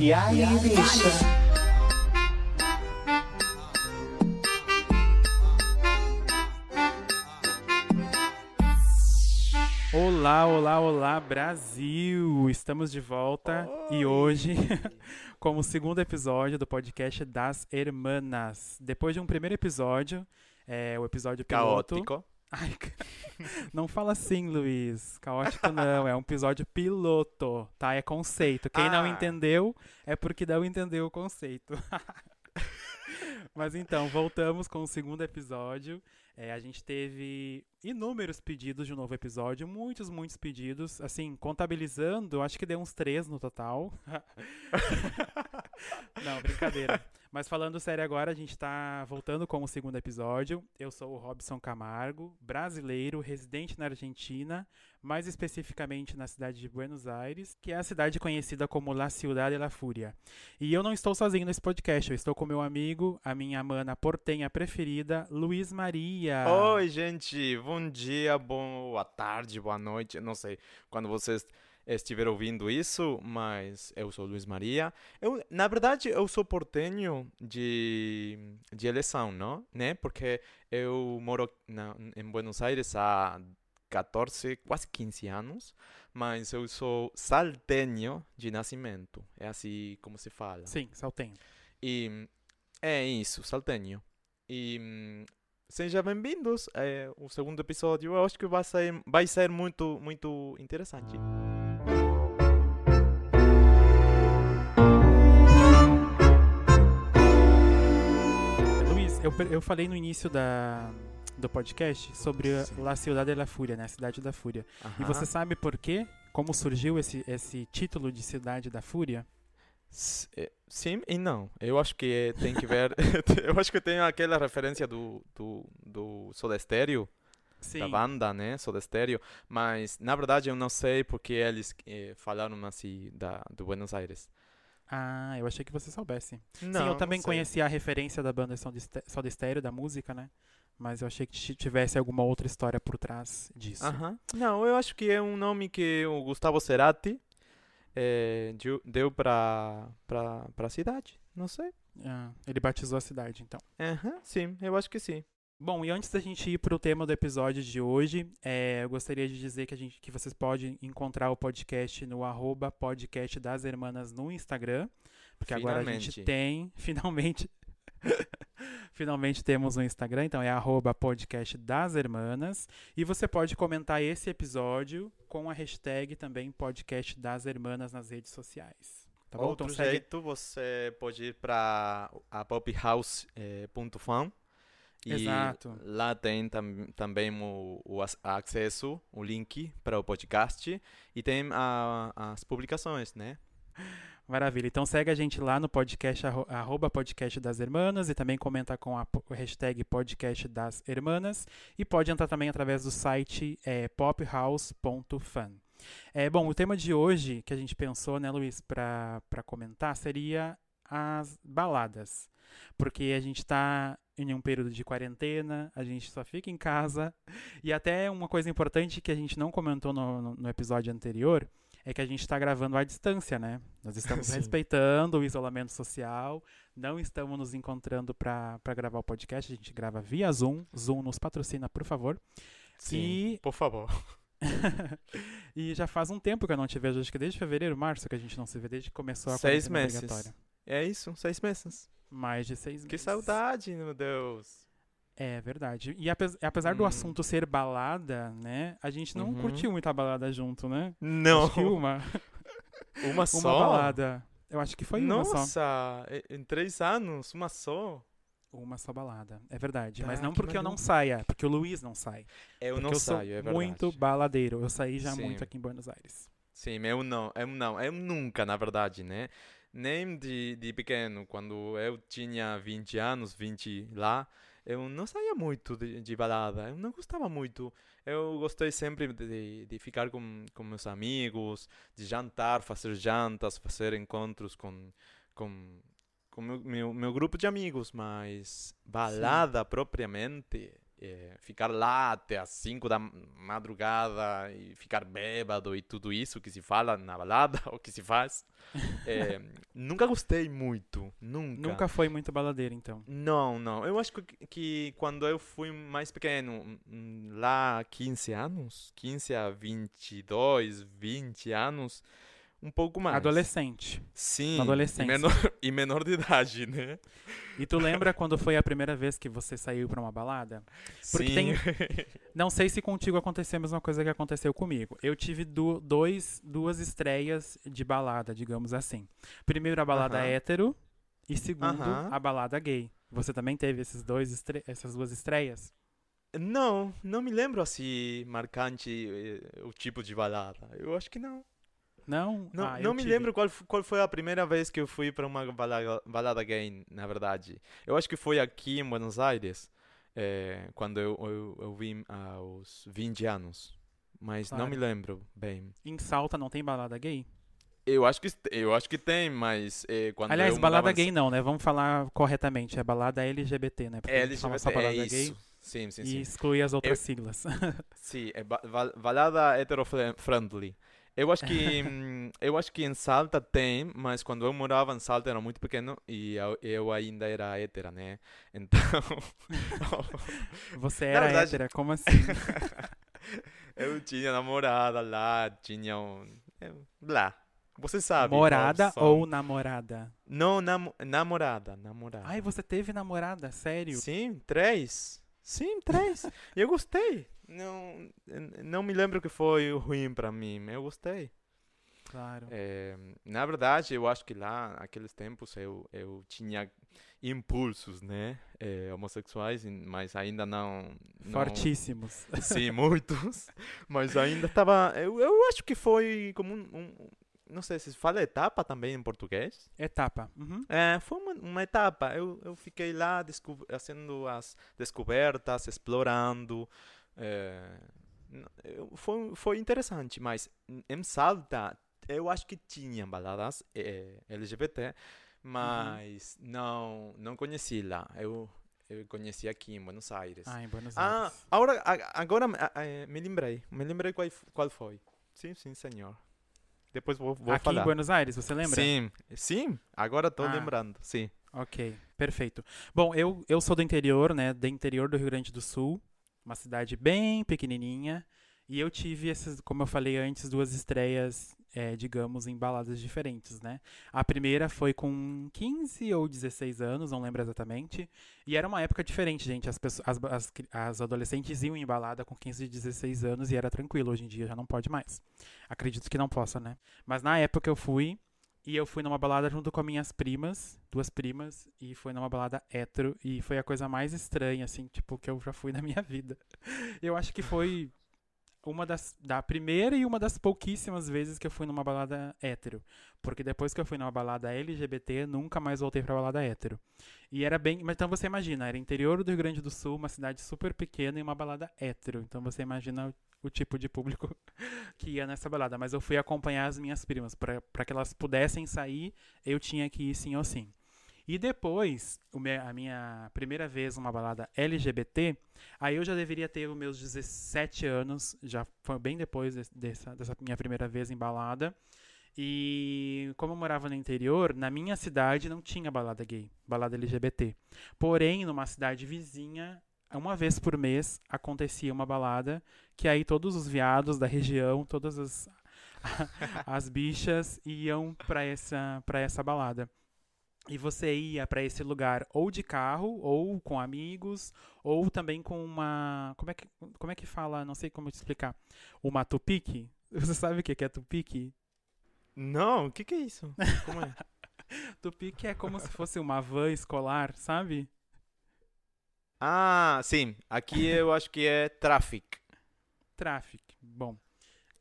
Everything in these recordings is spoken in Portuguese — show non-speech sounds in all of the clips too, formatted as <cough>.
E aí, bicha? Olá, olá, olá, Brasil! Estamos de volta e hoje, <laughs> como segundo episódio do podcast das Hermanas. Depois de um primeiro episódio, é, o episódio piloto. Caótico. Ai, <laughs> não fala assim, Luiz. Caótico <laughs> não, é um episódio piloto, tá? É conceito. Quem não Ah. entendeu é porque não entendeu o conceito. <laughs> Mas então, voltamos com o segundo episódio. É, a gente teve inúmeros pedidos de um novo episódio, muitos, muitos pedidos. Assim, contabilizando, acho que deu uns três no total. Não, brincadeira. Mas falando sério agora, a gente tá voltando com o segundo episódio. Eu sou o Robson Camargo, brasileiro, residente na Argentina, mais especificamente na cidade de Buenos Aires, que é a cidade conhecida como La Ciudad de la Fúria. E eu não estou sozinho nesse podcast, eu estou com meu amigo, a minha mana portenha preferida, Luiz Maria. Oi, gente. Bom dia, boa tarde, boa noite. Eu Não sei quando vocês estiverem ouvindo isso, mas eu sou Luiz Maria. Eu, na verdade, eu sou portenho de, de eleição, não? Né? Porque eu moro na, em Buenos Aires há 14, quase 15 anos, mas eu sou saltenho de nascimento. É assim como se fala. Sim, saltenho. E é isso, saltenho. E sejam bem-vindos ao segundo episódio. Eu acho que vai ser, vai ser muito, muito interessante. Eu, eu falei no início da, do podcast sobre a Sim. La Ciudad de la Fúria, né? A Cidade da Fúria. E você sabe por quê? Como surgiu esse, esse título de Cidade da Fúria? Eh, Sim e não. Eu acho que tem que ver. <laughs> eu acho que tem aquela referência do, do, do Soda Stereo, Sim. da banda, né? Soda Stereo. Mas na verdade eu não sei porque eles eh, falaram assim da, do Buenos Aires. Ah, eu achei que você soubesse. Não, Sim, eu também conhecia a referência da banda Ste- Soda Stereo, da música, né? Mas eu achei que ti- tivesse alguma outra história por trás disso. Aham. Não, eu acho que é um nome que o Gustavo Cerati deu- deu pra, pra, pra cidade. Não sei. Ah, ele batizou a cidade, então. Aham, sim, eu acho que sim. Bom, e antes da gente ir pro tema do episódio de hoje, é, eu gostaria de dizer que, a gente, que vocês podem encontrar o podcast no arroba podcast das hermanas no Instagram. Porque agora a gente Finalmente. tem, <laughs> finalmente, <laughs> finalmente temos um Instagram, então é arroba podcast das hermanas. E você pode comentar esse episódio com a hashtag também podcast das hermanas nas redes sociais. Tá bom? Outro Então segue- jeito, você pode ir para a pophouse.fan e Exato. lá tem tam, também o, o ac- acesso, o link para o podcast e tem a- as publicações, né? Maravilha. Então segue a gente lá no podcast, arro- arroba podcast das hermanas e também comenta com a hashtag podcast das hermanas e pode entrar também através do site é, pophouse.fan. É, bom, o tema de hoje que a gente pensou, né, Luiz, para comentar seria as baladas. Porque a gente está em um período de quarentena, a gente só fica em casa. E até uma coisa importante que a gente não comentou no, no- episódio anterior é que a gente está gravando à distância, né? Nós estamos <laughs> Sim. respeitando o isolamento social, não estamos nos encontrando para gravar o podcast, a gente grava via Zoom. Zoom nos patrocina, por favor. Sim, E- por favor. <laughs> e já faz um tempo que eu não te vejo, acho que desde fevereiro, março que a gente não se vê, desde que começou a Seis meses. obrigatória. É isso, seis meses. Mais de seis Que meses. saudade, meu Deus. É verdade. E apes- apesar do Hum. assunto ser balada, né? A gente não Uhum. curtiu muita balada junto, né? Não, Acho que uma, <laughs> uma uma só. balada. Eu acho que foi uma só. Nossa, em três anos, uma só. Uma só balada. É verdade. Tá, Mas não que porque eu não saia, porque o Luiz não sai. Eu Porque não eu sou saio, é verdade. muito baladeiro. Eu saí já Sim. muito aqui em Buenos Aires. Sim, eu não, eu não, eu nunca, na verdade, né? Nem de, de pequeno, quando eu tinha 20 anos, 20 lá, eu não saía muito de, de balada, eu não gostava muito. Eu gostei sempre de, de ficar com, com meus amigos, de jantar, fazer jantas, fazer encontros com, com, com meu, meu, meu grupo de amigos, mas balada propriamente, eh, ficar lá até as 5 da madrugada e ficar bêbado e tudo isso que se fala na balada, <laughs> ou que se faz, eh, <laughs> nunca gostei muito. Nunca. Nunca foi muito baladeiro, então. Não, não. Eu acho que, que quando eu fui mais pequeno, hum, lá 15 anos, 15 a 22, 20 anos, um pouco mais. Adolescente. Sim. Na adolescência. E menor, <laughs> e menor de idade, né? E tu lembra quando foi a primeira vez que você saiu pra uma balada? Porque Sim. tem- <laughs> Não sei se contigo aconteceu a mesma coisa que aconteceu comigo. Eu tive du- dois, duas estreias de balada, digamos assim. Primeiro a balada Aham. hétero e segundo Aham. a balada gay. Você também teve esses dois estre- essas duas estreias? Não, não me lembro assim, marcante eh, o tipo de balada. Eu acho que não. Não? Não, Ah, não me tive. lembro qual, qual foi a primeira vez que eu fui para uma balada, balada gay, na verdade. Eu acho que foi aqui em Buenos Aires, eh, quando eu, eu, eu vim aos 20 anos. Mas não me Claro. lembro bem. Em Salta não tem balada gay? Eu acho que, eu acho que tem, mas eh, quando Aliás, eu balada morava gay não, né? Vamos falar corretamente. É balada LGBT, né? Porque LGBT, só é balada gay isso. Sim, sim, e sim. exclui as outras siglas. <laughs> Sim, é ba- balada hetero-friendly. Eu acho que <laughs> eu acho que em Salta tem, mas quando eu morava em Salta era muito pequeno e eu, eu ainda era hétera, né? <laughs> Então <laughs> Você era verdade- hétera, como assim? eu tinha namorada lá, tinha um eu- lá. Você sabe. Morada ou namorada? Não, namo- namorada, namorada. Ai, você teve namorada? Sério? Sim, três. Sim, três. <laughs> eu gostei. Não, não me lembro que foi ruim pra mim. Eu gostei. Claro. É, na verdade, eu acho que lá, naqueles tempos, eu, eu tinha impulsos, né? é, homossexuais, mas ainda não. não Fortíssimos. Sim, muitos. <laughs> Mas ainda estava. Eu, eu acho que foi como um. um- não sei se fala etapa também em português. Etapa. Uhum. É, foi uma, uma etapa. Eu, eu fiquei lá fazendo as descobertas, explorando. é, foi, foi interessante, mas em- Salta eu acho que tinha baladas é, LGBT, mas não não conheci lá. Eu, eu conheci aqui em Buenos Aires. Ah, em Buenos Ah, Aires. agora, a- agora ah, eh, me lembrei. Me lembrei qual, qual foi. Sim, sim, senhor. Depois vou, vou Aqui falar. em Buenos Aires, você lembra? Sim, sim, agora estou Ah. lembrando, sim. Ok, perfeito. Bom, eu, eu sou do interior, né? Do interior do Rio Grande do Sul, uma cidade bem pequenininha. E eu tive essas, como eu falei antes, duas estreias, é, digamos, em baladas diferentes, né? A primeira foi com 15 ou 16 anos, não lembro exatamente. E era uma época diferente, gente. As, pessoas, as, as, as adolescentes iam em balada com 15 e 16 anos e era tranquilo. Hoje em dia já não pode mais. Acredito que não possa, né? Mas na época eu fui, e eu fui numa balada junto com as minhas primas, duas primas, e foi numa balada hétero, e foi a coisa mais estranha, assim, tipo, que eu já fui na minha <laughs> vida. Eu acho que foi uma das, da primeira e uma das pouquíssimas vezes que eu fui numa balada hétero. Porque depois que eu fui numa balada LGBT, nunca mais voltei pra balada hétero. E era bem. Mas então você imagina, era interior do Rio Grande do Sul, uma cidade super pequena e uma balada hétero. Então você imagina o, o tipo de público <laughs> que ia nessa balada. Mas eu fui acompanhar as minhas primas. Pra que elas pudessem sair, eu tinha que ir sim ou sim. E depois, a minha primeira vez numa balada LGBT, aí eu já deveria ter os meus 17 anos, já foi bem depois des- dessa, dessa minha primeira vez em balada. E como eu morava no interior, na minha cidade não tinha balada gay, balada LGBT. Porém, numa cidade vizinha, uma vez por mês acontecia uma balada que aí todos os viados da região, todas as, <laughs> as bichas iam para essa, pra essa balada. E você ia para esse lugar ou de carro, ou com amigos, ou também com uma. Como é que, como é que fala? Não sei como te explicar. Uma tupique? <laughs> Você sabe o que é tupique? Não, o que, que é isso? Como é? <laughs> Tupique é como se fosse uma van escolar, sabe? ah, sim, aqui eu acho que é traffic. Traffic. Bom,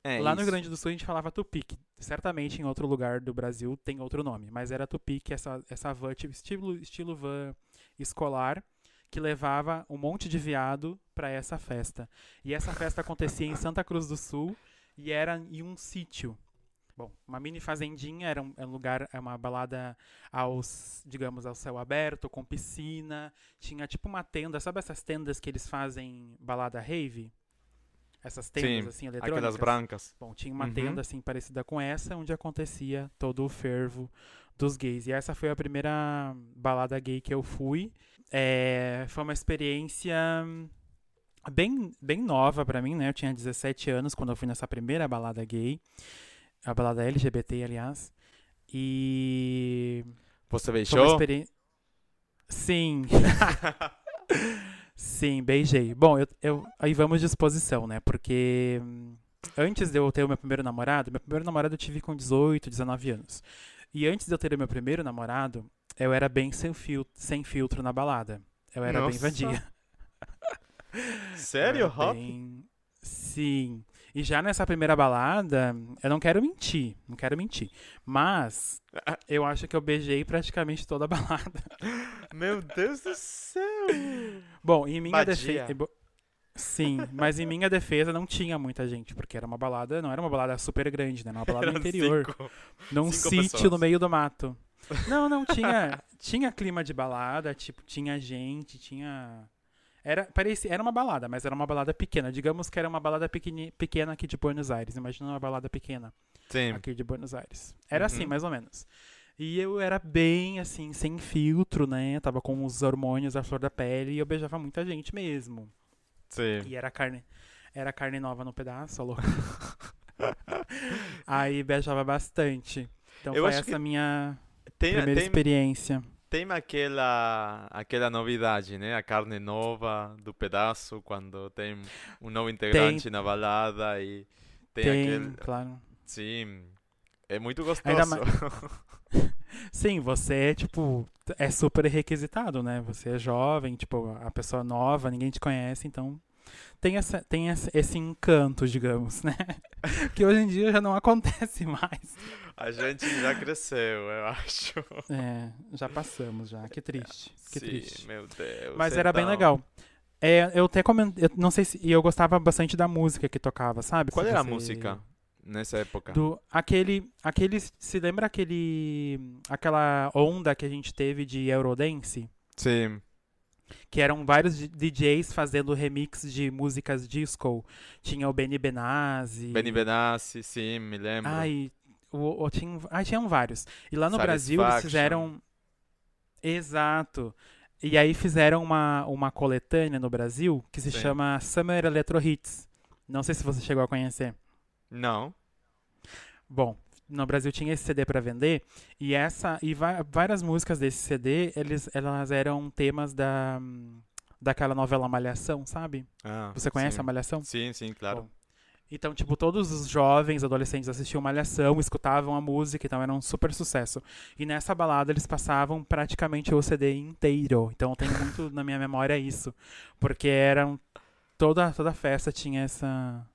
É lá no Rio isso. Grande do Sul a gente falava tupique. Certamente em outro lugar do Brasil tem outro nome, mas era tupique, essa, essa van, tipo, estilo, estilo van escolar, que levava um monte de viado para essa festa. E essa festa acontecia em Santa Cruz do Sul e era em um sítio. Bom, uma mini fazendinha, era um, era um lugar, é uma balada aos, digamos, ao céu aberto, com piscina. Tinha tipo uma tenda, sabe essas tendas que eles fazem balada rave? Essas tendas Sim, assim eletrônicas. Aquelas brancas. Bom, tinha uma Uhum. tenda assim parecida com essa, onde acontecia todo o fervo dos gays. E essa foi a primeira balada gay que eu fui. É, foi uma experiência bem, bem nova pra mim, né? Eu tinha 17 anos quando eu fui nessa primeira balada gay. A balada LGBT, aliás. E. Você beijou? experiência. Sim. <laughs> <laughs> Sim, beijei. Bom, eu, eu- aí vamos de exposição, né? Porque hum, antes de eu ter o meu primeiro namorado, meu primeiro namorado eu tive com 18, 19 anos. E antes de eu ter o meu primeiro namorado, eu era bem sem filtro, sem filtro na balada. Eu era bem Nossa. vadia. <laughs> Sério, Hop? bem- Sim. E já nessa primeira balada, eu não quero mentir, não quero mentir. Mas <laughs> eu acho que eu beijei praticamente toda a balada. Meu Deus do céu! Bom, em minha defesa. Sim, mas em minha defesa não tinha muita gente, porque era uma balada, não era uma balada super grande, né? Era uma balada no interior, cinco. num cinco sítio pessoas. no meio do mato. Não, não, tinha, tinha clima de balada, tipo, tinha gente, tinha. Era, parecia, era uma balada, mas era uma balada pequena. Digamos que era uma balada pequeni, pequena aqui de Buenos Aires. Imagina uma balada pequena Sim. aqui de Buenos Aires. Era assim, Uhum. mais ou menos. E eu era bem, assim, sem filtro, né? Tava com os hormônios à flor da pele e eu beijava muita gente mesmo. Sim. E era carne, era carne nova no pedaço, louco. <laughs> Aí beijava bastante. Então Eu foi essa minha Tem, primeira tem, experiência. tem aquela, aquela novidade, né? A carne nova do pedaço, quando tem um novo integrante na balada e tem, Tem, aquele... claro. Sim, é muito gostoso. <laughs> Sim, você é, tipo, é super requisitado, né? Você é jovem, tipo, a pessoa nova, ninguém te conhece, então tem, essa, tem esse, esse encanto, digamos, né? <laughs> Que hoje em dia já não acontece mais. A gente já cresceu, eu acho. É, já passamos já, que triste, que Sim, triste. meu Deus. Mas era bem então. legal. É, eu até comentei, eu não sei se, e eu gostava bastante da música que tocava, sabe? Qual era a música nessa época? Do, aquele, aquele, se lembra aquele, aquela onda que a gente teve de Eurodance? Sim, Que eram vários DJs fazendo remix de músicas disco. Tinha o Benny Benassi. Benny Benassi, sim, me lembro. Ai, o, o, tinha, ai, tinham vários. E lá no Brasil eles fizeram. Exato. E aí fizeram uma, uma coletânea no Brasil que se Sim. chama Summer Electro Hits. Não sei se você chegou a conhecer. Não? Bom, no Brasil tinha esse CD pra vender e essa e várias músicas desse CD, eles elas eram temas da daquela novela Malhação, sabe? Ah, Você conhece sim. a Malhação? Sim, sim, claro. Bom, Então, tipo, todos os jovens, adolescentes assistiam Malhação, escutavam a música, então era um super sucesso. E nessa balada eles passavam praticamente o CD inteiro. Então eu tenho muito na minha memória isso. Porque eram. Toda, toda festa tinha essa.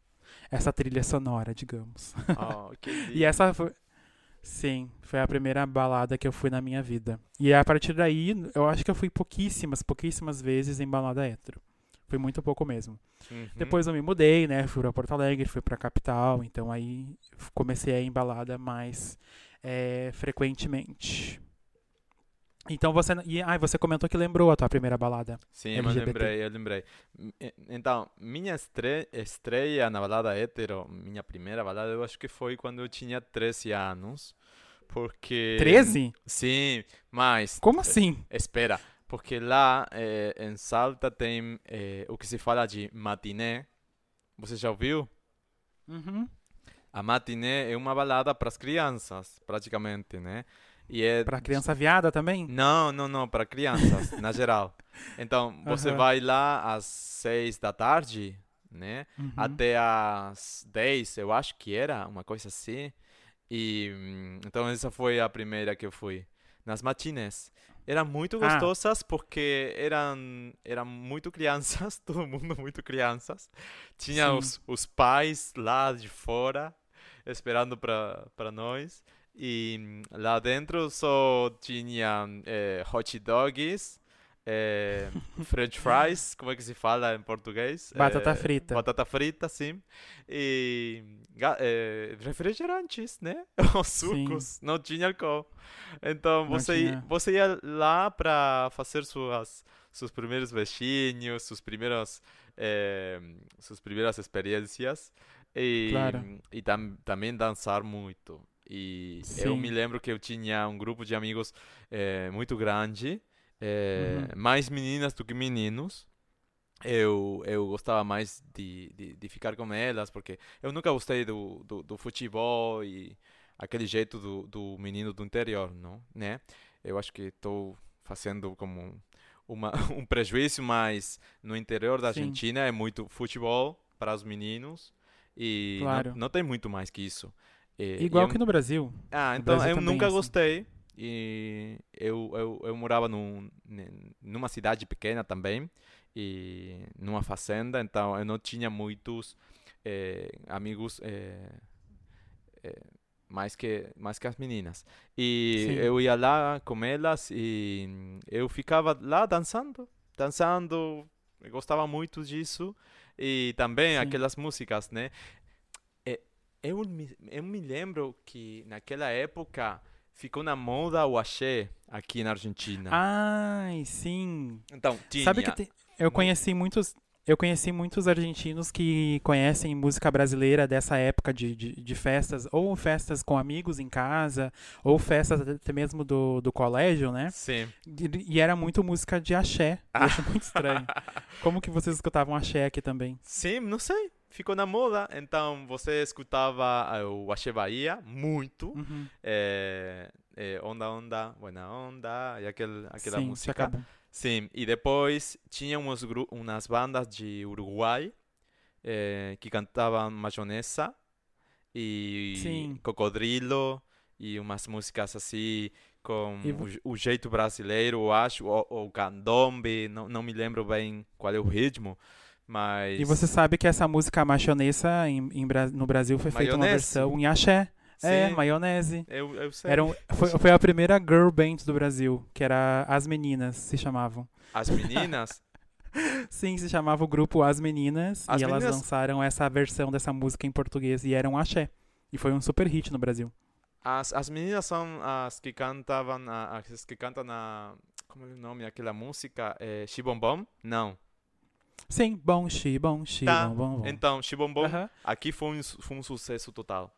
Essa trilha sonora, digamos. <laughs> Oh, E essa foi. Sim, foi a primeira balada que eu fui na minha vida. E a partir daí, eu acho que eu fui pouquíssimas, pouquíssimas vezes em balada hétero. Fui muito pouco mesmo. Uhum. Depois eu me mudei, né? Fui pra Porto Alegre, fui pra capital, então aí comecei a ir em balada mais é, frequentemente. Então você. E, ah, você comentou que lembrou a tua primeira balada. Sim, eu LGBT. lembrei, eu lembrei. M- e- Então, minha estre- estreia na balada hétero, minha primeira balada, eu acho que foi quando eu tinha 13 anos. Porque. 13? Sim, mas. Como assim? Espera, porque lá eh, em Salta tem eh, o que se fala de matiné. Você já ouviu? Uhum. A matiné é uma balada para as crianças, praticamente, né? E é Pra criança viada também? Não, não, não, para crianças, <laughs> na geral. Então, você Aham. vai lá às seis da tarde, né? Uhum. Até às 10, eu acho que era, uma coisa assim. E hum, então essa foi a primeira que eu fui. Nas matinés. Eram muito Ah. gostosas porque eram, eram muito crianças, <laughs> todo mundo muito crianças. Tinha Sim. os, os pais lá de fora esperando para para nós. E hum, lá dentro só tinha eh, hot dogs, eh, <laughs> french fries, como é que se fala em português? Batata Eh, frita. Batata frita, sim. E eh, refrigerantes, né? <laughs> Os Sim. sucos. Não tinha álcool. Então Não você, tinha. você ia lá para fazer suas, seus primeiros beijinhos, seus primeiros, eh, suas primeiras experiências. E, Claro. e tam, também dançar muito. E eu Sim. me lembro que eu tinha um grupo de amigos eh, muito grande, eh, Uhum. mais meninas do que meninos. Eu, eu gostava mais de, de, de ficar com elas, porque eu nunca gostei do, do, do futebol e aquele jeito do, do menino do interior, não? Né? Eu acho que estou fazendo como uma, <laughs> um prejuízo, mas no interior da Sim. Argentina é muito futebol para os meninos e não- Claro. não, tem muito mais que isso. E- e Igual eu- que no Brasil. ah, então Brasil eu é nunca assim. gostei. E eu, eu, eu morava num, numa cidade pequena também, e numa fazenda, então eu não tinha muitos eh, amigos eh, eh, mais que mais que as meninas. E Sim. eu ia lá com elas e eu ficava lá dançando, dançando, eu gostava muito disso. E também Sim. aquelas músicas, né? Eu me, eu me lembro que naquela época ficou na moda o axé aqui na Argentina. Ai, sim. então, tinha. Sabe que tem- eu conheci muitos. Eu conheci muitos argentinos que conhecem música brasileira dessa época de, de, de festas, ou festas com amigos em casa, ou festas até mesmo do, do colégio, né? Sim. E, e era muito música de axé. Eu acho muito estranho. <laughs> Como que vocês escutavam axé aqui também? Sim, não sei. Ficou na moda. Então, você escutava eh, o Axé Bahia muito. Uhum. eh, eh, onda, onda, buena onda. E aquel, aquela Sim, música. Sim, e depois tinha uns gru umas bandas de Uruguai eh, que cantavam Mayonesa e Sim. Cocodrilo e umas músicas assim com o, o jeito brasileiro, eu acho, ou, ou candombe, não, não me lembro bem qual é o ritmo, mas... E você sabe que essa música machonesa em, em no Brasil foi feita uma versão em axé. É, Sim, maionese. eu, eu sei. Era foi, foi a primeira girl band do Brasil, que era As Meninas, se chamavam. As meninas, <laughs> Sim, se chamava o grupo As Meninas, As e elas Meninas- lançaram essa versão dessa música em português, e era um axé. E foi um super hit no Brasil. as, as meninas são as que cantavam, as que cantam a... Como é o nome daquela música? É, Xibombom? Não. Sim, bom, xi, bom, xi, Tá, bom, bom, bom. Então, Xibombom Aham. aqui foi um, foi um sucesso total.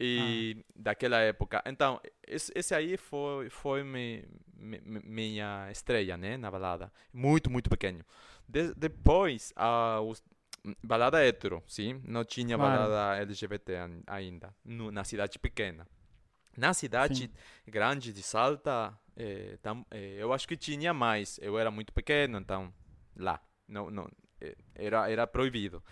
E Ah. daquela época. Então, esse, esse aí foi, foi mi, mi- mi- minha estreia, né, na balada. Muito, muito pequeno. De- depois, a os, balada hétero, sim? Não tinha Claro. balada LGBT ainda, no- na cidade pequena. Na cidade Sim. grande de Salta, eh, tam- eh, eu acho que tinha mais. Eu era muito pequeno, então, lá. Não, não, eh, era, era proibido.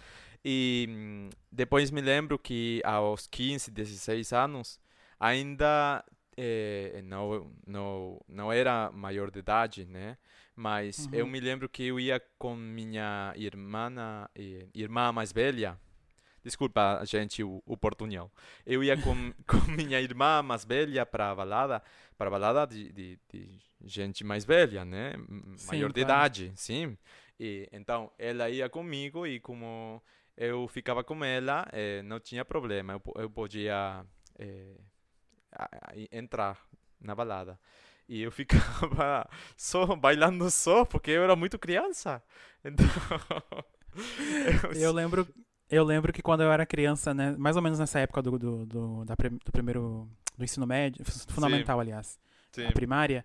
E hum, depois me lembro que aos 15, 16 anos, ainda eh, não, não, não era maior de idade, né? Mas eu Uhum. me lembro que eu ia com minha irmã, eh, irmã mais velha. Desculpa, gente, o, o portunhol. Eu ia com, <laughs> com minha irmã mais velha para balada, para balada de, de, de gente mais velha, né? M- Sim, Maior de claro. idade, sim. E então ela ia comigo e como eu ficava com ela, eh, não tinha problema. Eu, eu podia eh, entrar na balada. E eu <laughs> ficava só bailando só, porque eu era muito criança. Então, <laughs> Eu lembro, eu lembro que quando eu era criança, né, mais ou menos nessa época do, do, do, da do primeiro do ensino médio, fu- fundamental, aliás, sim, primária,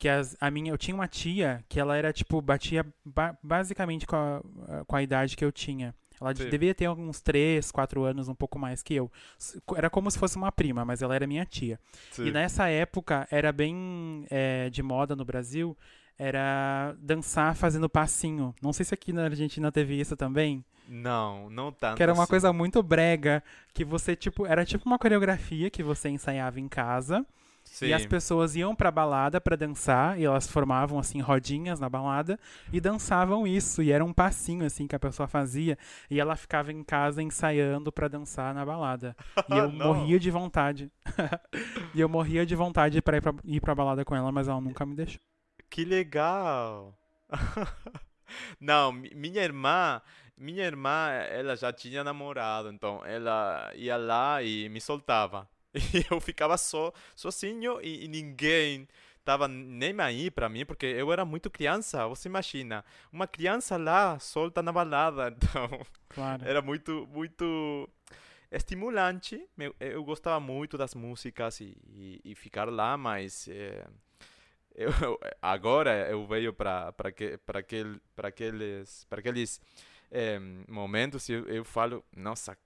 que as, a minha, eu tinha uma tia que ela era tipo batia ba- basicamente com a, com a idade que eu tinha. Ela Sim. devia ter uns 3, 4 anos, um pouco mais que eu. Era como se fosse uma prima, mas ela era minha tia. E sim. nessa época era bem é, de moda no Brasil, era dançar fazendo passinho. Não sei se aqui na Argentina teve isso também. Não, não tanto Que era uma assim. coisa muito brega, que você, tipo, era tipo uma coreografia que você ensaiava em casa, Sim. e as pessoas iam pra balada pra dançar, e elas formavam, assim, rodinhas na balada, e dançavam isso, e era um passinho, assim, que a pessoa fazia, e ela ficava em casa ensaiando pra dançar na balada. E eu <laughs> morria de vontade. <laughs> e eu morria de vontade pra ir, pra ir pra balada com ela, mas ela nunca me deixou. Que legal! <laughs> Não, mi- minha irmã, minha irmã, ela já tinha namorado, então ela ia lá e me soltava. <laughs> E eu ficava só, sozinho e, e ninguém tava nem aí pra mim, porque eu era muito criança, você imagina, uma criança lá solta na balada, <laughs> então Claro. era muito, muito. estimulante. Eu, gostava muito das músicas e, e, e ficar lá, mas é, eu, <laughs> agora eu vejo para para que para aquele para aqueles para aqueles é, momentos eu, eu falo nossa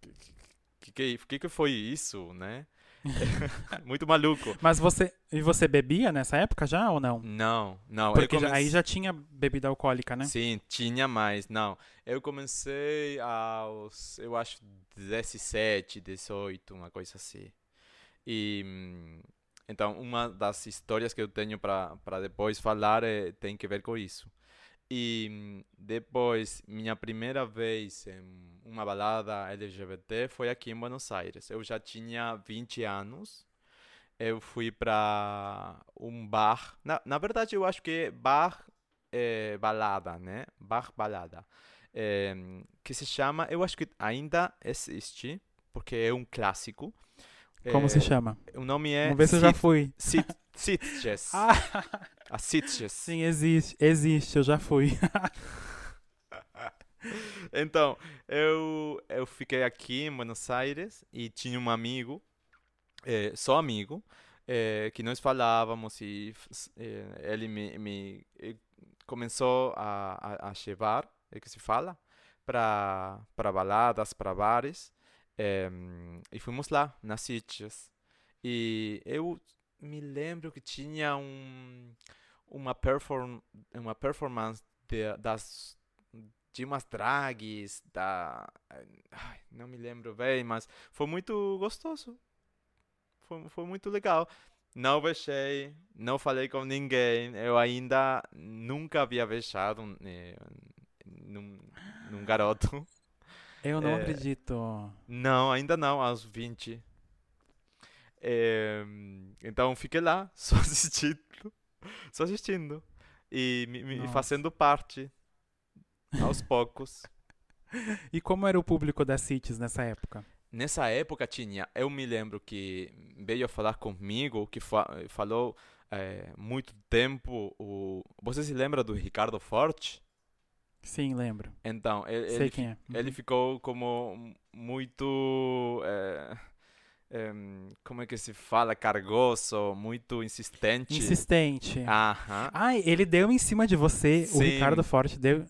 que que, que que foi isso né <laughs> muito maluco Mas você e você bebia nessa época já ou não? não não Porque comece- aí já tinha bebida alcoólica, né? Sim, tinha mais. Não, eu comecei aos, eu acho, 17, 18, uma coisa assim. E hum, então uma das histórias que eu tenho para para depois falar é, tem que ver com isso. E depois, minha primeira vez em uma balada LGBT foi aqui em Buenos Aires. Eu já tinha 20 anos. Eu fui para um bar. Na, na verdade, eu acho que é bar é, balada, né? Bar balada. É, que se chama, eu acho que ainda existe, porque é um clássico. Como É, se chama? O nome é Vamos ver se eu já fui. Sit- Sitges. <laughs> Ah, A Sitges. sim, existe, existe, eu já fui. <laughs> Então, eu, eu fiquei aqui em Buenos Aires e tinha um amigo, eh, só amigo, eh, que nós falávamos e eh, ele me, me começou a, a, a levar, é que se fala, para baladas, para bares, eh, e fomos lá, nas Sitges. E eu me lembro que tinha um, uma, perform, uma performance de, das de umas drags, da. Ai, não me lembro bem, mas foi muito gostoso. Foi, foi muito legal. Não beijei, não falei com ninguém. Eu ainda nunca havia beijado um, eh, num, num garoto. Eu não É. acredito. Não, ainda não, aos 20. Eh, então fiquei lá, <laughs> só assistindo. Só assistindo. E me, me fazendo parte. Aos <laughs> poucos. E como era o público das CITES nessa época? Nessa época tinha, eu me lembro que veio falar comigo, que fa falou eh, muito tempo, o... você se lembra do Ricardo Forte? Sim, lembro. Então, ele, Sei ele, quem é. ele Uhum. ficou como muito, eh, em, como é que se fala, cargoso, muito insistente. Insistente. Aham, Ai, ele deu em cima de você. O Sim. Ricardo Forte deu.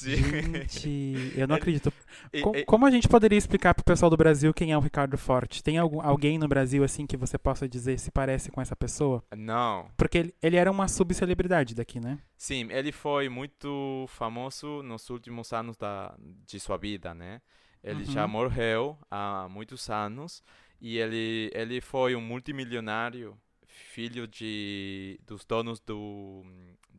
Sim. Gente, eu não Ele- acredito. E- e- como a gente poderia explicar pro pessoal do Brasil quem é o Ricardo Forte? Tem algum, alguém no Brasil assim que você possa dizer se parece com essa pessoa? Não, Porque ele, ele era uma subcelebridade daqui, né? Sim, ele foi muito famoso nos últimos anos da, de sua vida, né? Ele já Uhum. morreu há muitos anos e ele, ele foi um multimilionário, filho de, dos donos do,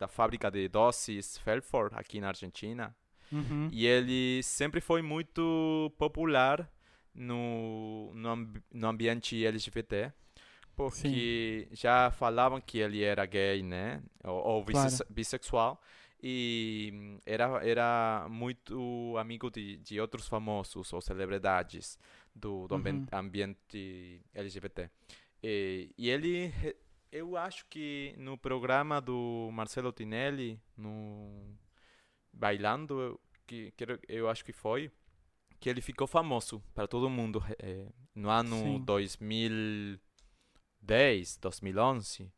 da fábrica de doces Felford, aqui na Argentina. Uhum. E ele sempre foi muito popular no, no, no ambiente LGBT, porque já falavam que ele era gay, né? Ou, ou Claro. bisse- bissexual. E hum, era, era muito amigo de, de outros famosos ou celebridades do, do Uhum. ambiente LGBT. E, e ele, eu acho que no programa do Marcelo Tinelli, no Bailando, eu, que, quero- eu acho que foi, que ele ficou famoso para todo mundo eh, no ano Sim. 2010, 2011.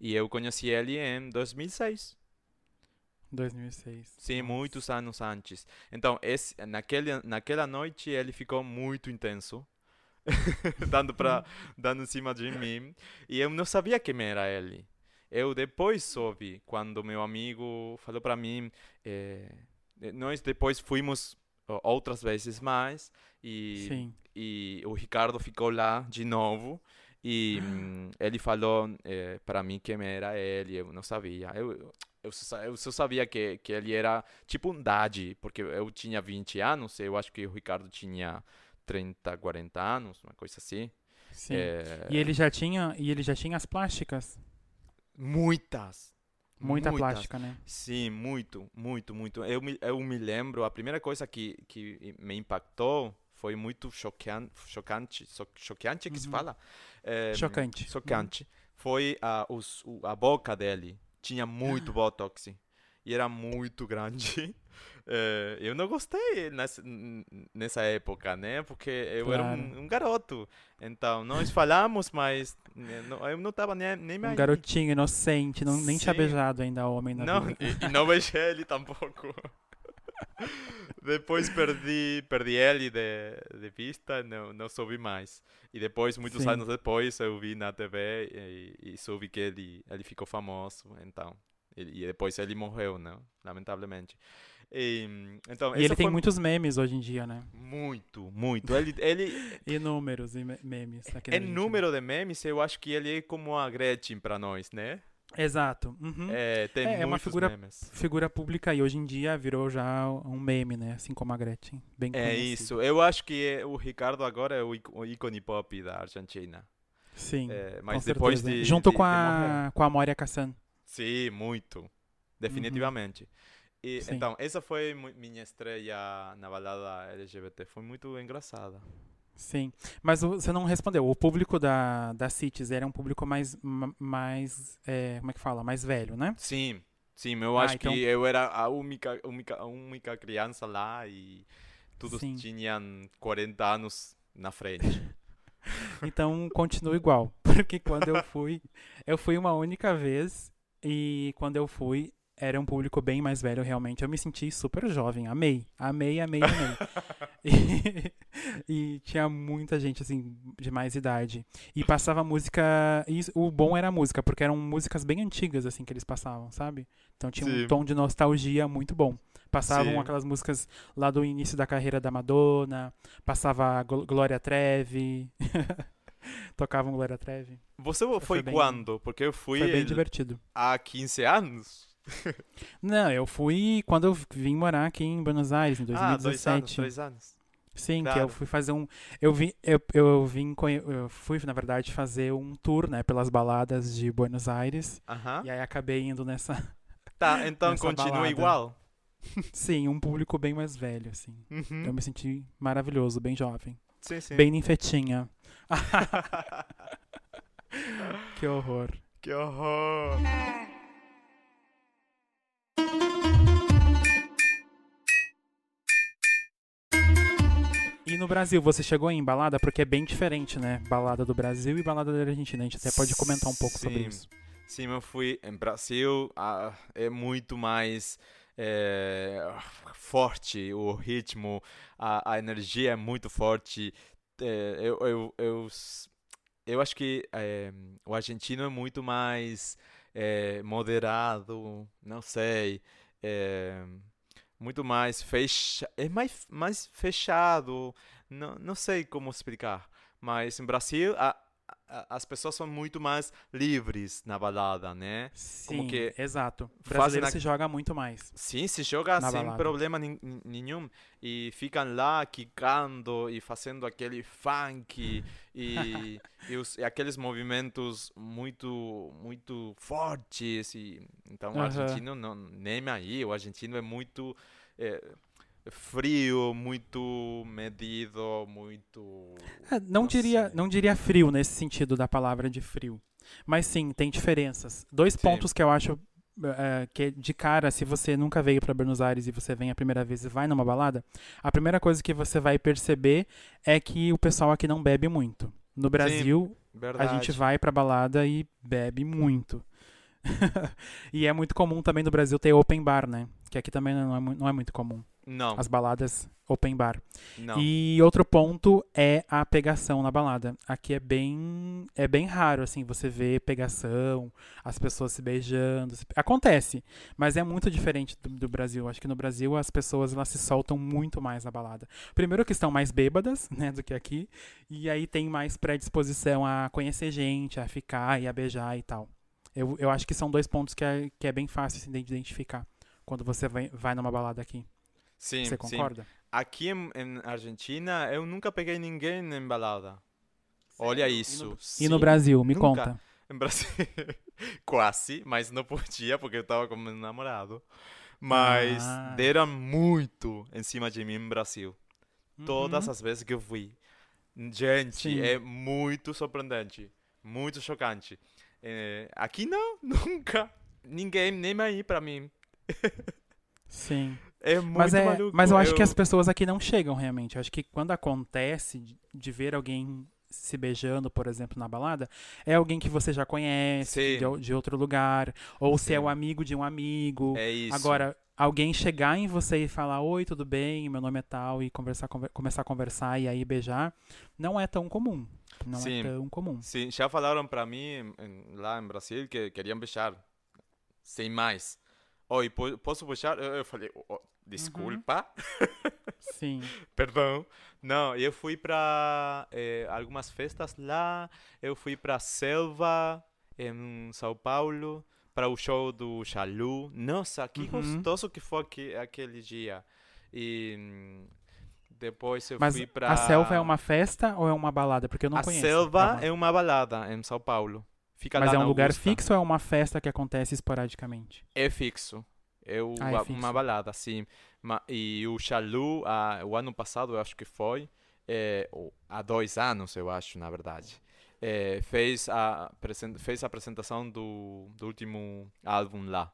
E eu conheci ele em 2006. 2006. Sim, Nossa. muitos anos antes. Então, esse, naquele, naquela noite ele ficou muito intenso, <laughs> dando para dando em cima de mim, e eu não sabia quem era ele. Eu depois soube quando meu amigo falou para mim, eh, nós depois fomos outras vezes mais e Sim. e o Ricardo ficou lá de novo e hum, ele falou para mim quem era ele, eu não sabia. Eu, eu, só, eu só sabia que, que ele era tipo um daddy, porque eu tinha 20 anos, eu acho que o Ricardo tinha 30, 40 anos, uma coisa assim. Sim. É, E ele já tinha, e ele já tinha as plásticas. Muitas. Muita muitas. plástica, né? Sim, muito, muito, muito. Eu me, eu me lembro, a primeira coisa que, que me impactou foi muito chocante, cho- choqueante que se Uhum. fala? É, Chocante. Chocante. Foi a, os, a boca dele. Tinha muito <gasps> botox. e era muito grande. Eh, eu não gostei nessa, nessa época, né? Porque eu era Claro. um, um garoto. Então, nós falamos, mas né, eu não estava nem, nem Um mais. garotinho inocente, não, nem tinha beijado ainda homem na Não, vida. e, e não beijei ele tampouco. <laughs> Depois perdi, perdi ele de, de vista, não, não soube mais. E depois, muitos Sim. anos depois, eu vi na TV e, e soube que ele, ele ficou famoso. Então, e, e depois ele morreu, não? Lamentavelmente. E, então, E ele tem muitos memes hoje em dia, né? muito, muito. Ele, ele <laughs> Inúmeros e me- memes. aqui é número de memes, eu acho que ele é como a Gretchen para nós, né? Exato. uhum. É, tem É, é uma figura- memes. Figura pública e hoje em dia virou já um meme, né? Assim como a Gretchen. Bem É conhecido. isso. Eu acho que é- o Ricardo agora é o íc- o ícone pop da Argentina. Sim. É, mas depois de. Junto de- com, a, com a Moria Kassan. Sim, muito. Definitivamente. E, então, essa foi minha estreia na balada LGBT. Foi muito engraçada. Sim. Mas você não respondeu. O público da, da Cities era um público mais. ma- mais é, como é que fala? Mais velho, né? Sim, sim. Eu Ah, acho então- que eu era a única, única, única criança lá e todos Sim. tinham 40 anos na frente. <laughs> Então continua igual. <laughs> Porque quando eu fui. Eu fui uma única vez. E quando eu fui. Era um público bem mais velho, realmente. Eu me senti super jovem. Amei. Amei, amei, amei. <laughs> e, e tinha muita gente, assim, de mais idade. E passava música. E o bom era a música, porque eram músicas bem antigas, assim, que eles passavam, sabe? Então tinha Sim. um tom de nostalgia muito bom. Passavam Sim. aquelas músicas lá do início da carreira da Madonna, passava Gl- Glória Trevi. <laughs> Tocavam Glória Trevi. Você foi, bem- quando? Porque eu fui Foi bem divertido. há 15 anos. <laughs> Não, eu fui quando eu vim morar aqui em Buenos Aires, em Ah, dois anos, 2017. dois anos. Sim, que eu Claro. fui fazer um. Eu vim, eu, eu vim, eu fui, na verdade, fazer um tour, né, pelas baladas de Buenos Aires. Aham. E aí acabei indo nessa. Tá, então nessa continua balada. igual. <laughs> Sim, um público bem mais velho, assim. Uhum. Eu me senti maravilhoso, bem jovem. Sim, sim. Bem ninfetinha. <laughs> Que horror. que horror. E no Brasil, você chegou em balada? Porque é bem diferente, né? Balada do Brasil e balada da Argentina. A gente até pode comentar um pouco sobre Sim. isso. Sim, eu fui em Brasil, ah, é muito mais eh, forte o ritmo, a, a energia é muito forte. Eh, eu, eu, eu, eu acho que eh, o argentino é muito mais eh, moderado, não sei, eh, muito mais fecha, é mais, mais fechado, não, não sei como explicar, mas em Brasil a- as pessoas são muito mais livres na balada, né? Sim, que exato. O brasileiro a- se joga muito mais. Sim, se joga Na sem balada. problema nenhum e ficam lá quicando e fazendo aquele funk e, <laughs> e, os- e aqueles movimentos muito muito fortes e então o Aham. argentino não nem aí o argentino é muito eh, frio muito medido muito É, não, Não diria, sei. não diria frio nesse sentido da palavra de frio. Mas sim, tem diferenças. Dois Sim. pontos que eu acho é, que de cara, se você nunca veio para Buenos Aires e você vem a primeira vez e vai numa balada, a primeira coisa que você vai perceber é que o pessoal aqui não bebe muito. No Brasil, a verdade gente vai pra balada e bebe muito. <laughs> e é muito comum também no Brasil ter open bar, né? Que aqui também não é, não é muito comum. Não As baladas open bar. não E outro ponto é a pegação na balada. Aqui é bem é bem raro assim você ver pegação, as pessoas se beijando. se- Acontece, mas é muito diferente do, do Brasil. Acho que no Brasil as pessoas elas se soltam muito mais na balada. Primeiro que estão mais bêbadas, <laughs> né, do que aqui, e aí tem mais predisposição a conhecer gente, a ficar e a beijar e tal. Eu, eu acho que são dois pontos que é, que é bem fácil assim, de identificar quando você vai, vai numa balada aqui. Sim Você sim concorda? Aqui em, em Argentina, eu nunca peguei ninguém em balada. Olha isso. E no sim. Brasil, me nunca. conta. Em Brasil, <laughs> quase, mas não podia porque eu tava com meu namorado. Mas Ah. deram muito em cima de mim em Brasil. Todas Uhum. as vezes que eu fui. Gente, Sim. é muito surpreendente. Muito chocante. Eh, aqui não, <laughs> nunca. Ninguém nem aí pra mim. Sim. É muito Mas, é, maluco. mas eu acho que as pessoas aqui não chegam realmente. Eu acho que quando acontece de, de ver alguém se beijando, por exemplo, na balada, é alguém que você já conhece, Sim. de, de outro lugar, ou se é Sim. o amigo de um amigo. É isso. Agora, alguém chegar em você e falar, oi, tudo bem, meu nome é tal, e conversar, conver- começar a conversar e aí beijar, não é tão comum. Não Sim. é tão comum. Sim, já falaram para mim lá em Brasil que queriam beijar. Sem mais. Oi, po- posso beijar? Eu, eu falei, "Oh, desculpa, Sim. <laughs> perdão. Não, eu fui para algumas festas lá. Eu fui para Selva, em São Paulo, para o show do Chalu. Nossa, que Uhum. gostoso que foi aque- aquele dia. E hum, depois eu Mas fui para a selva é uma festa ou é uma balada? Porque eu não a conheço. Selva Aham. é uma balada em São Paulo. Fica Mas é um lugar Augusta. fixo ou é uma festa que acontece esporadicamente? É fixo. É, o- Ah, é a- fixo. uma balada, sim. E o Chalu, ah, o ano passado, eu acho que foi, é, há dois anos, eu acho, na verdade, é, fez, a, fez a apresentação do, do último álbum lá.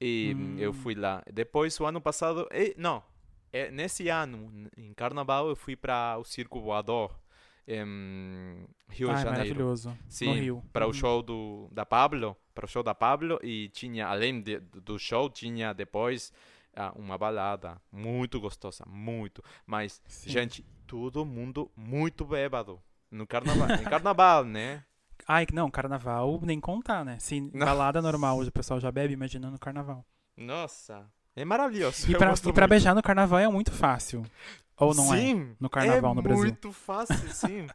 E hum, eu fui lá. Depois, o ano passado, e, não, é, nesse ano, em Carnaval, eu fui para o Circo Voador, em Rio ah, de é Janeiro. maravilhoso. Sim, para o Uhum. show do da Pablo, para o show da Pablo e tinha além de- do show tinha depois ah, uma balada muito gostosa, muito. Mas Sim. gente, todo mundo muito bêbado no carnaval, em carnaval, né? <laughs> Ai, não, carnaval nem contar, né? Se <laughs> Não. balada normal o pessoal já bebe, imagina no carnaval. Nossa, é maravilhoso. E <laughs> pra, e pra muito. beijar no carnaval é muito fácil. Ou não é? sim, No carnaval é no Brasil. muito fácil, sim.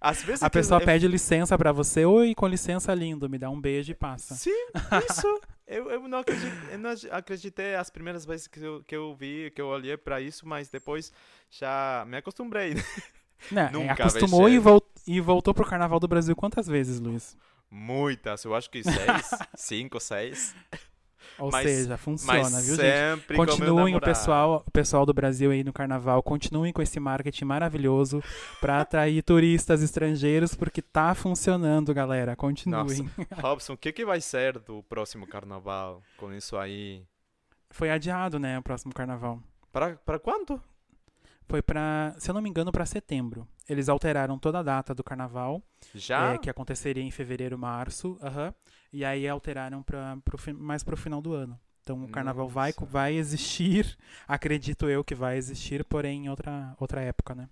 Às vezes <laughs> A pessoa eu- pede licença pra você, oi, com licença, lindo, me dá um beijo e passa. Sim, <laughs> isso. eu, eu, não acreditei, eu não acreditei as primeiras vezes que eu, que eu vi, que eu olhei pra isso, mas depois já me acostumei. <laughs> Né, é, Nunca acostumou e, vol- e voltou pro carnaval do Brasil quantas vezes, Luiz? Muitas, eu acho que seis, cinco, seis. Ou Mas- seja, funciona, viu, gente? Continuem o pessoal, o pessoal do Brasil aí no carnaval, continuem com esse marketing maravilhoso pra atrair turistas estrangeiros, porque tá funcionando, galera. Continuem. <laughs> Robson, o que, que vai ser do próximo carnaval com isso aí? Foi adiado, né, o próximo carnaval. Para, para quando? Foi pra, se eu não me engano, pra setembro. Eles alteraram toda a data do carnaval, Já? é, que aconteceria em fevereiro, março, aham, e aí alteraram pra, pro, mais pro final do ano. Então o carnaval vai, Nossa. vai existir, <laughs> acredito eu que vai existir, porém em outra, outra época, né?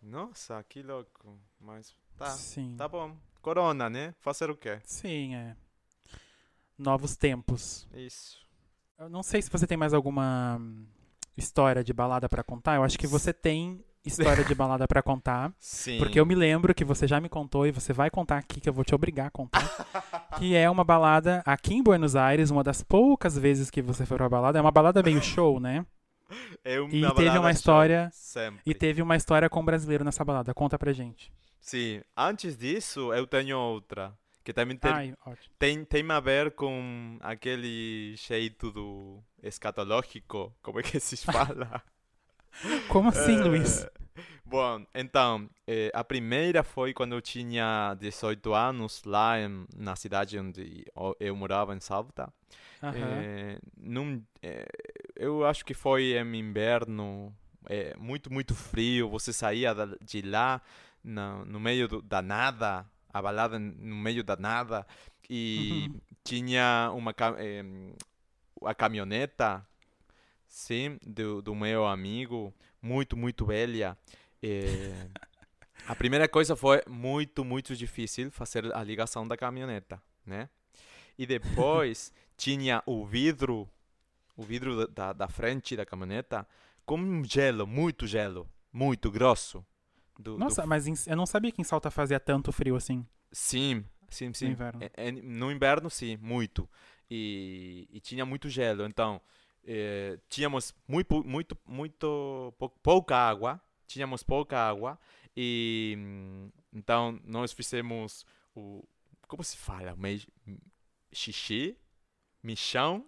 Nossa, que louco. Mas tá, Sim. tá bom. Corona, né? Fazer o quê? Sim, é. Novos tempos. Isso. Eu não sei se você tem mais alguma história de balada pra contar. Eu acho que você tem história de balada pra contar. <laughs> Sim. Porque eu me lembro que você já me contou e você vai contar aqui, que eu vou te obrigar a contar. <laughs> que é uma balada aqui em Buenos Aires, uma das poucas vezes que você foi pra balada. É uma balada meio show, né? É uma E teve uma história-. E teve uma história com um brasileiro nessa balada. Conta pra gente. Sim. Antes disso, eu tenho outra. Que também tem, Ai, tem, tem a ver com aquele jeito do escatológico. Como é que se <laughs> fala? Como assim, Eh, Luiz? Bom, então, eh, a primeira foi quando eu tinha 18 anos, lá em, na cidade onde eu- eu morava, em Salta. Eh, num, eh, eu acho que foi em inverno, eh, muito, muito frio. Você saía de lá na- no meio do- da nada, a balada no meio da nada, e Uhum. tinha uma eh, a caminhoneta, sim, do, do meu amigo, muito, muito velha. Eh, a primeira coisa foi muito, muito difícil fazer a ligação da caminhoneta, né? E depois <laughs> tinha o vidro, o vidro da, da frente da caminhoneta, com um gelo, muito gelo, muito grosso. Do, do- Nossa, mas em- eu não sabia que em Salta fazia tanto frio assim Sim, sim, no sim. inverno. É- é- no inverno, sim, muito. E, e tinha muito gelo. Então, eh, tínhamos muito, muito, muito pou- pouca água. Tínhamos pouca água. E hum, então nós fizemos o. Como se fala? Mei- Xixi? Michão?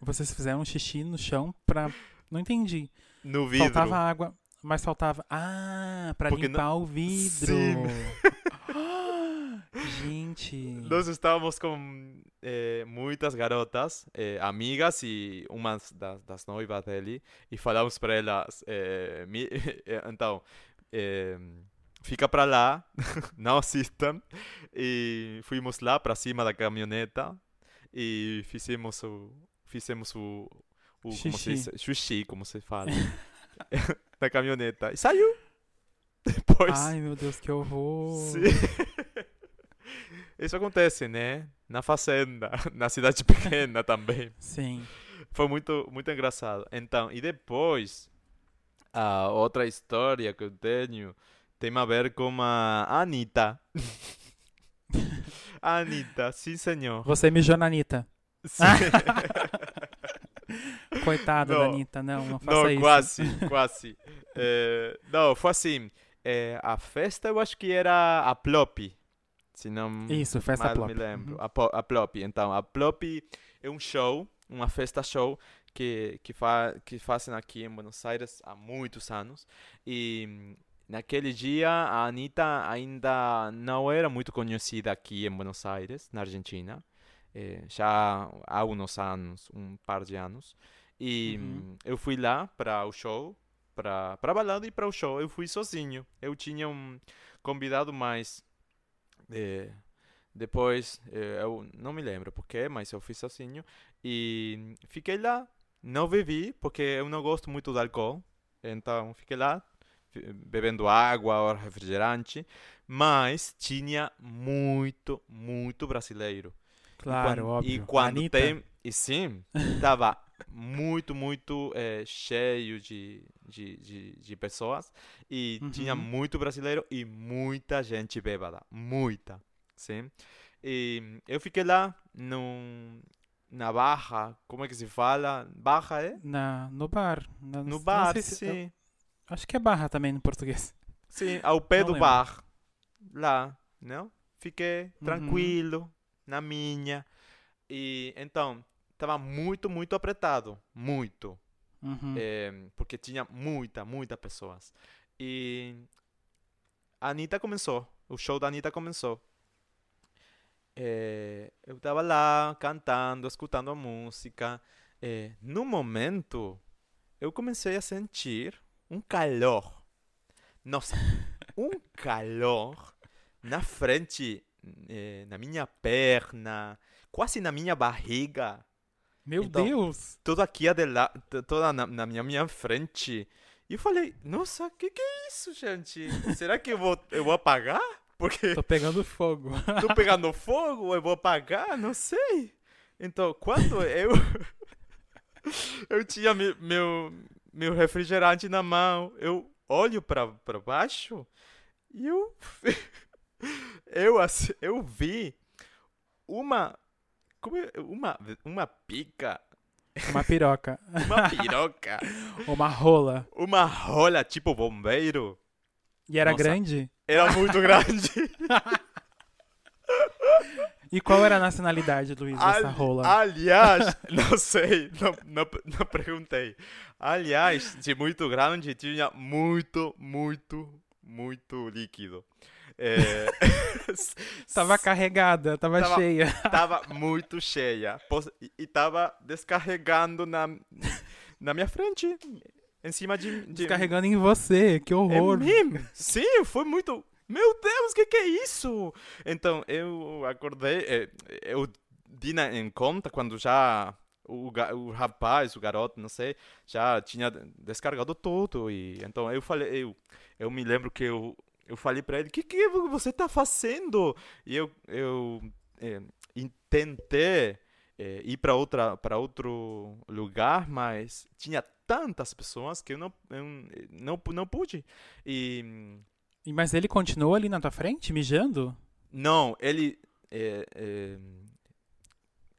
Vocês fizeram xixi no chão pra. Não entendi. No vidro. Faltava água, mas faltava. Ah, pra Porque limpar o vidro. Sim. <gasps> Gente. Nós estávamos com eh, muitas garotas, eh, amigas e umas das, das noivas dele, e falamos para elas: eh, <laughs> então, fica para lá, <laughs> não assistam. E fomos lá para cima da caminhoneta e fizemos o. Fizemos o. o como se como se fala. <laughs> <laughs> na caminhoneta. E saiu! <laughs> Depois. Ai, meu Deus, que horror. Sim. <laughs> Isso acontece, né? Na fazenda, na cidade pequena também. Sim. Foi muito, muito engraçado. Então, e depois, a outra história que eu tenho tem a ver com a Anitta. Anitta, sim, senhor. Você mijou na Anitta. Sim. Coitada da. Anitta, não, não faça Não, isso. quase, <laughs> quase. Eh, não, foi assim. eh, a festa eu acho que era a Plop. Se não Isso, festa mal plop. me lembro. Uhum. A, a Plop. Então, a Plop é um show, uma festa show que, que, fa que fazem aqui em Buenos Aires há muitos anos. E naquele dia a Anitta ainda não era muito conhecida aqui em Buenos Aires, na Argentina. Eh, já há uns anos, um par de anos. E Uhum. hum, eu fui lá para o show, para para a balada e para o show. Eu fui sozinho. Eu tinha um convidado mais. eh, depois, eh, eu não me lembro porquê, mas eu fui sozinho. E fiquei lá. Não bebi, porque eu não gosto muito de álcool. Então, fiquei lá, bebendo água ou refrigerante. Mas tinha muito, muito brasileiro. Claro, quando- óbvio. E quando Anitta, tem. E sim, tava <laughs> muito, muito eh, cheio de, de, de, de pessoas. E tinha Uhum. muito brasileiro e muita gente bêbada. Muita. Sim. E eu fiquei lá num, na barra. Como é que se fala? Barra é? Na, no bar. Na- No bar, se- sim. Acho que é barra também no português. Sim, ao pé Não do lembro. bar. Lá, não? Fiquei Uhum. tranquilo, na minha. E então, tava muito, muito apertado. Muito. Uhum. Eh, porque tinha muita, muita pessoas. E a Anitta começou. O show da Anitta começou. Eh, eu tava lá cantando, escutando a música. Eh, no momento, eu comecei a sentir um calor. Nossa, <laughs> um calor na frente, eh, na minha perna, quase na minha barriga Meu então, Deus! tudo aqui adela- t- toda na, na minha, minha frente. E eu falei, nossa, que que é isso, gente? Será que eu vou, eu vou apagar? Porque Tô pegando fogo. <laughs> tô pegando fogo, eu vou apagar? Não sei. Então, quando eu <laughs> eu tinha me- meu meu refrigerante na mão, eu olho para para baixo e eu <laughs> eu assim, eu vi uma como é- uma uma pica, Uma piroca. <laughs> uma piroca, <laughs> Uma rola. uma rola tipo bombeiro. E era Nossa. grande? Era muito grande. <laughs> E qual era a nacionalidade, Luiz, dessa rola? Aliás, não sei, não, não, não perguntei. Aliás, de muito grande, tinha muito, muito, muito líquido. É, <laughs> Tava carregada, tava, Tava- cheia. <laughs> tava muito cheia. E, tava descarregando na, na minha frente, em cima de... de Descarregando em você, que É horror. mesmo? Sim, foi muito. Meu Deus, o que, que é isso? Então, eu acordei, eh, eu di em conta quando já o, o rapaz, o garoto, não sei, já tinha descarregado tudo. E então eu falei, eu, eu me lembro que eu, eu falei para ele: O que, que você está fazendo? E eu, eu eh, tentei eh, ir para outra para outro lugar, mas tinha tantas pessoas que eu não eu não, não pude. E Mas ele continuou ali na tua frente, mijando? não, ele eh, eh,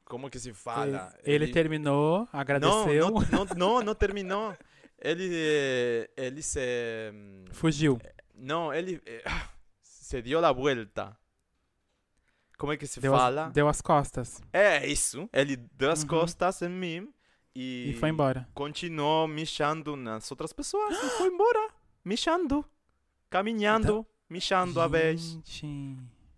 como que se fala? ele, terminou, não, agradeceu, não, não, não, não terminou. Ele eh, ele se <laughs> fugiu. Não, ele eh, <sighs> se deu a volta. Como é que se Deu as, fala? deu as costas É isso. Ele deu as Uhum. costas em mim e, e foi embora. continuou mijando nas outras pessoas e foi embora. Mijando. Caminhando, mijando a vez.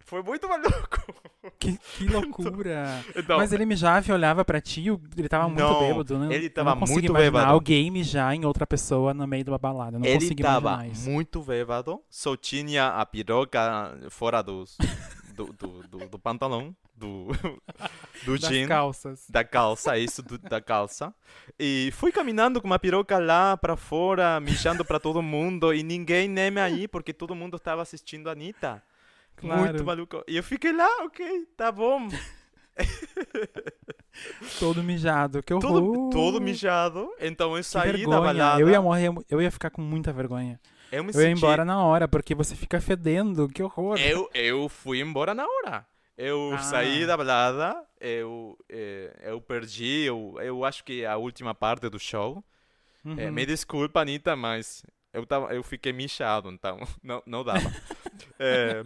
Foi muito maluco. <laughs> Que, que loucura. Então, Mas ele mijava e olhava pra ti, ele tava muito Não, bêbado, né? ele Eu tava não muito imaginar bêbado. alguém mijar em outra pessoa no meio de uma balada. Não ele tava muito bêbado, só tinha a piroca fora dos, do, do, do, do pantalão, do, do Das jean. calças. Da calça, isso do- da calça. E fui caminhando com uma piroca lá pra fora, mijando pra todo mundo, e ninguém nem me aí, porque todo mundo estava assistindo a Anitta. Claro. Muito maluco. E eu fiquei lá, ok, tá bom. <laughs> Todo mijado. Que horror. Todo, todo mijado. Então eu saí da balada. Eu ia morrer, eu ia ficar com muita vergonha. eu me Eu ia senti- embora na hora, porque você fica fedendo. Que horror. Eu, eu fui embora na hora. Eu Ah. saí da balada, eu, eh, eu perdi, eu, eu acho que a última parte do show. Eh, Uhum. me desculpa, Anitta, mas eu, tava, eu fiquei mijado, então <laughs> não, não dava. <laughs> Eh,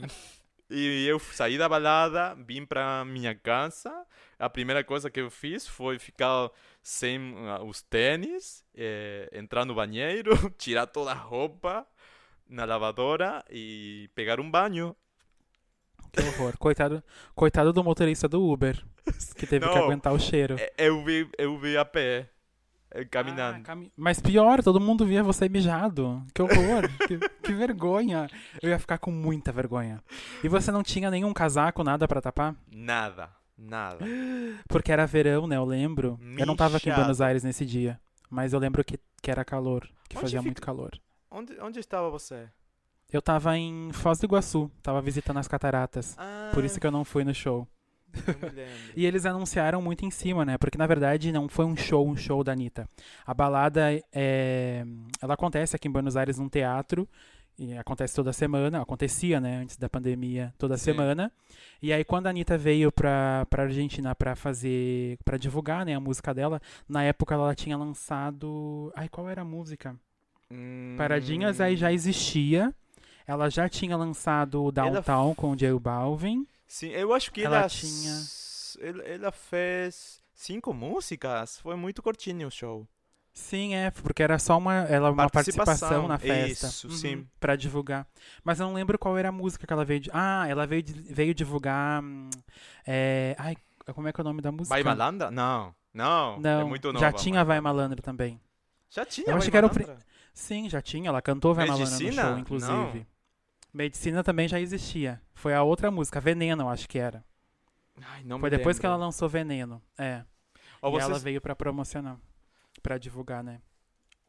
e eu saí da balada, vim pra minha casa. A primeira coisa que eu fiz foi ficar sem ah, os tênis, eh, entrar no banheiro, <laughs> tirar toda a roupa na lavadora e pegar um banho. Que horror. Coitado, coitado do motorista do Uber, que teve que Não. aguentar o cheiro. Eh, Eu vi, eu vi a pé, Ah, caminhando. cami- Mas pior, todo mundo via você mijado. Que horror. <laughs> que, que vergonha. Eu ia ficar com muita vergonha. E você não tinha nenhum casaco, nada pra tapar? Nada, nada. Porque era verão, né? Eu lembro. Eu não tava aqui em Mijado. Buenos Aires nesse dia. Mas eu lembro que, que era calor. Que Onde fazia fica? muito calor. Onde, onde estava você? Eu tava em Foz do Iguaçu. Tava visitando as cataratas. Ah, Por isso que eu não fui no show. E eles anunciaram muito em cima, né? Porque na verdade não foi um show, um show da Anitta. A balada é. Ela acontece aqui em Buenos Aires num teatro. E acontece toda semana. Acontecia, né? Antes da pandemia, toda Sim. semana. E aí, quando a Anitta veio pra, pra Argentina pra fazer. pra divulgar, né? A música dela, na época ela tinha lançado. Ai, qual era a música? Paradinhas aí já Hum, existia. Ela já tinha lançado o Downtown com o J Balvin. Sim, eu acho que Ela ela, tinha- ela, ela fez cinco músicas. Foi muito curtinho o show. Sim, é, porque era só uma, ela, uma participação Participação, na festa. isso, sim. Pra divulgar. Mas eu não lembro qual era a música que ela veio. di- Ah, ela veio, veio divulgar. hum, é, Ai, como é que é o nome da música? Vai Malandra? Não, não. Não, é muito nova. já tinha Vai Malandro também. Já tinha Eu Vai acho que era o Malandra? Sim, já tinha. Ela cantou Vai Malandro no show, inclusive. Medicina também já existia. Foi a outra música, Veneno, acho que era. Ai, não Foi depois que ela lembro. lançou Veneno. É. E vocês- ela veio pra promocionar. Pra divulgar, né?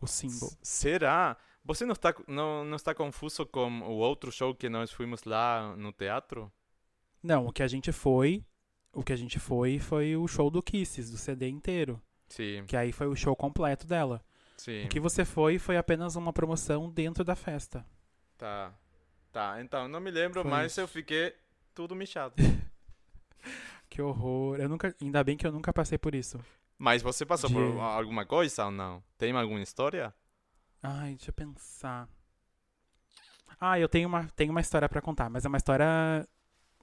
O símbolo. Será? Você não está, não, não está confuso com o outro show que nós fomos lá no teatro? Não, o que a gente foi. O que a gente foi foi o show do Kisses, do CD inteiro. Sim, Que aí foi o show completo dela. sim. O que você foi foi apenas uma promoção dentro da festa. Tá. Tá, então não me lembro, Foi mas isso. eu fiquei tudo michado. <laughs> Que horror. Eu nunca, ainda bem que eu nunca passei por isso. Mas você passou De- por alguma coisa ou não? Tem alguma história? Ai, deixa eu pensar. Ah, eu tenho uma, tenho uma história pra contar, mas é uma história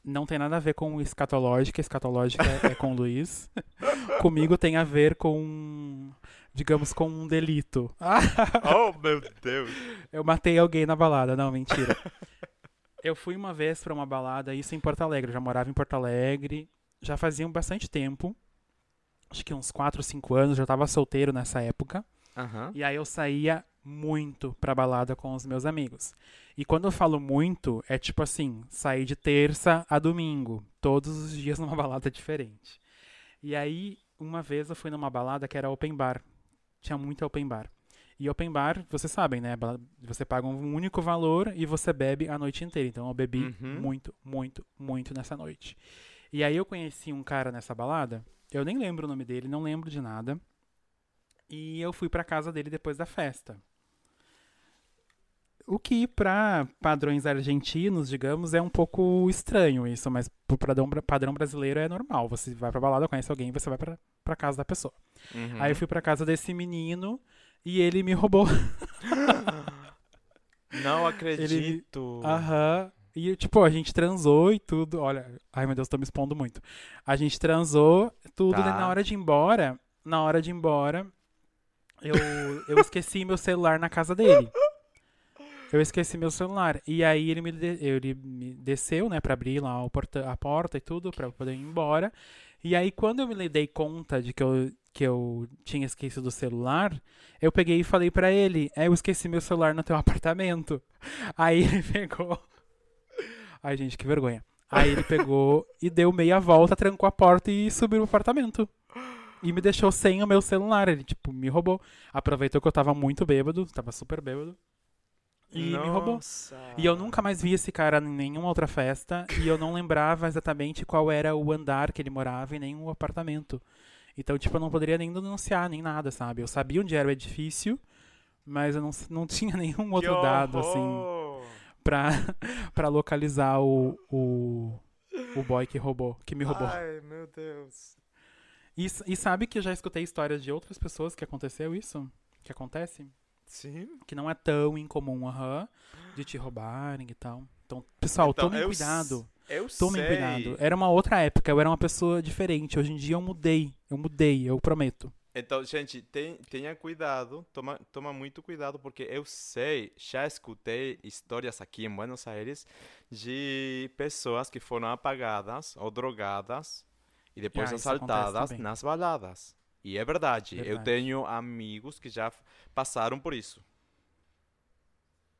não tem nada a ver com escatológica, escatológica é com o Luiz. <laughs> Comigo tem a ver com, digamos, com um delito. oh, meu Deus. Eu matei alguém na balada, não, mentira. Eu fui uma vez pra uma balada, isso em Porto Alegre, eu já morava em Porto Alegre, já fazia bastante tempo, acho que uns 4, 5 anos, já tava solteiro nessa época. Aham. E aí eu saía muito pra balada com os meus amigos. E quando eu falo muito, é tipo assim, sair de terça a domingo, todos os dias numa balada <laughs> diferente. E aí, uma vez eu fui numa balada que era open bar. Tinha muito open bar. E open bar, vocês sabem, né? Você paga um único valor e você bebe a noite inteira. Então eu bebi Uhum. muito, muito, muito nessa noite. E aí eu conheci um cara nessa balada, eu nem lembro o nome dele, não lembro de nada. E eu fui pra casa dele depois da festa. O que, pra padrões argentinos, digamos, é um pouco estranho isso, mas pro padrão, padrão brasileiro é normal. Você vai pra balada, conhece alguém, você vai pra, pra casa da pessoa. Uhum. Aí eu fui pra casa desse menino e ele me roubou. <laughs> Não acredito. Aham. E, tipo, a gente transou e tudo. Olha, ai meu Deus, tô me expondo muito. A gente transou, tudo, Tá. daí na hora de ir embora, na hora de ir embora, eu, eu esqueci meu celular na casa dele. Eu esqueci meu celular. E aí ele me, de- ele me desceu, né, pra abrir lá o porta- a porta e tudo, pra eu poder ir embora. E aí quando eu me dei conta de que eu, que eu tinha esquecido o celular, eu peguei e falei pra ele, é, eu esqueci meu celular no teu <laughs> apartamento. Aí ele pegou... Ai, gente, que vergonha. Aí ele pegou e deu meia volta, trancou a porta e subiu no apartamento. E me deixou sem o meu celular. Ele, tipo, me roubou. Aproveitou que eu tava muito bêbado, tava super bêbado. E me roubou. Nossa. E eu nunca mais vi esse cara em nenhuma outra festa. E eu não lembrava exatamente qual era o andar que ele morava e nem o apartamento. Então, tipo, eu não poderia nem denunciar, nem nada, sabe? Eu sabia onde era o edifício, mas eu não, não <laughs> tinha nenhum outro dado, assim, pra, <laughs> pra localizar o, o, o boy que roubou, que me roubou. Ai, meu Deus. E, e sabe que eu já escutei histórias de outras pessoas que aconteceu isso? Que acontece? Sim. Que não é tão incomum, aham, de te roubarem e tal. Então, pessoal, Então, tomem cuidado. Eu Tomem sei. cuidado. Era uma outra época, eu era uma pessoa diferente. Hoje em dia eu mudei. Eu mudei, eu prometo. Então, gente, tem, tenha cuidado, toma, toma muito cuidado, porque eu sei, já escutei histórias aqui em Buenos Aires de pessoas que foram apagadas ou drogadas e depois Ah, assaltadas nas baladas. E é verdade, eu Verdade. tenho amigos que já passaram por isso.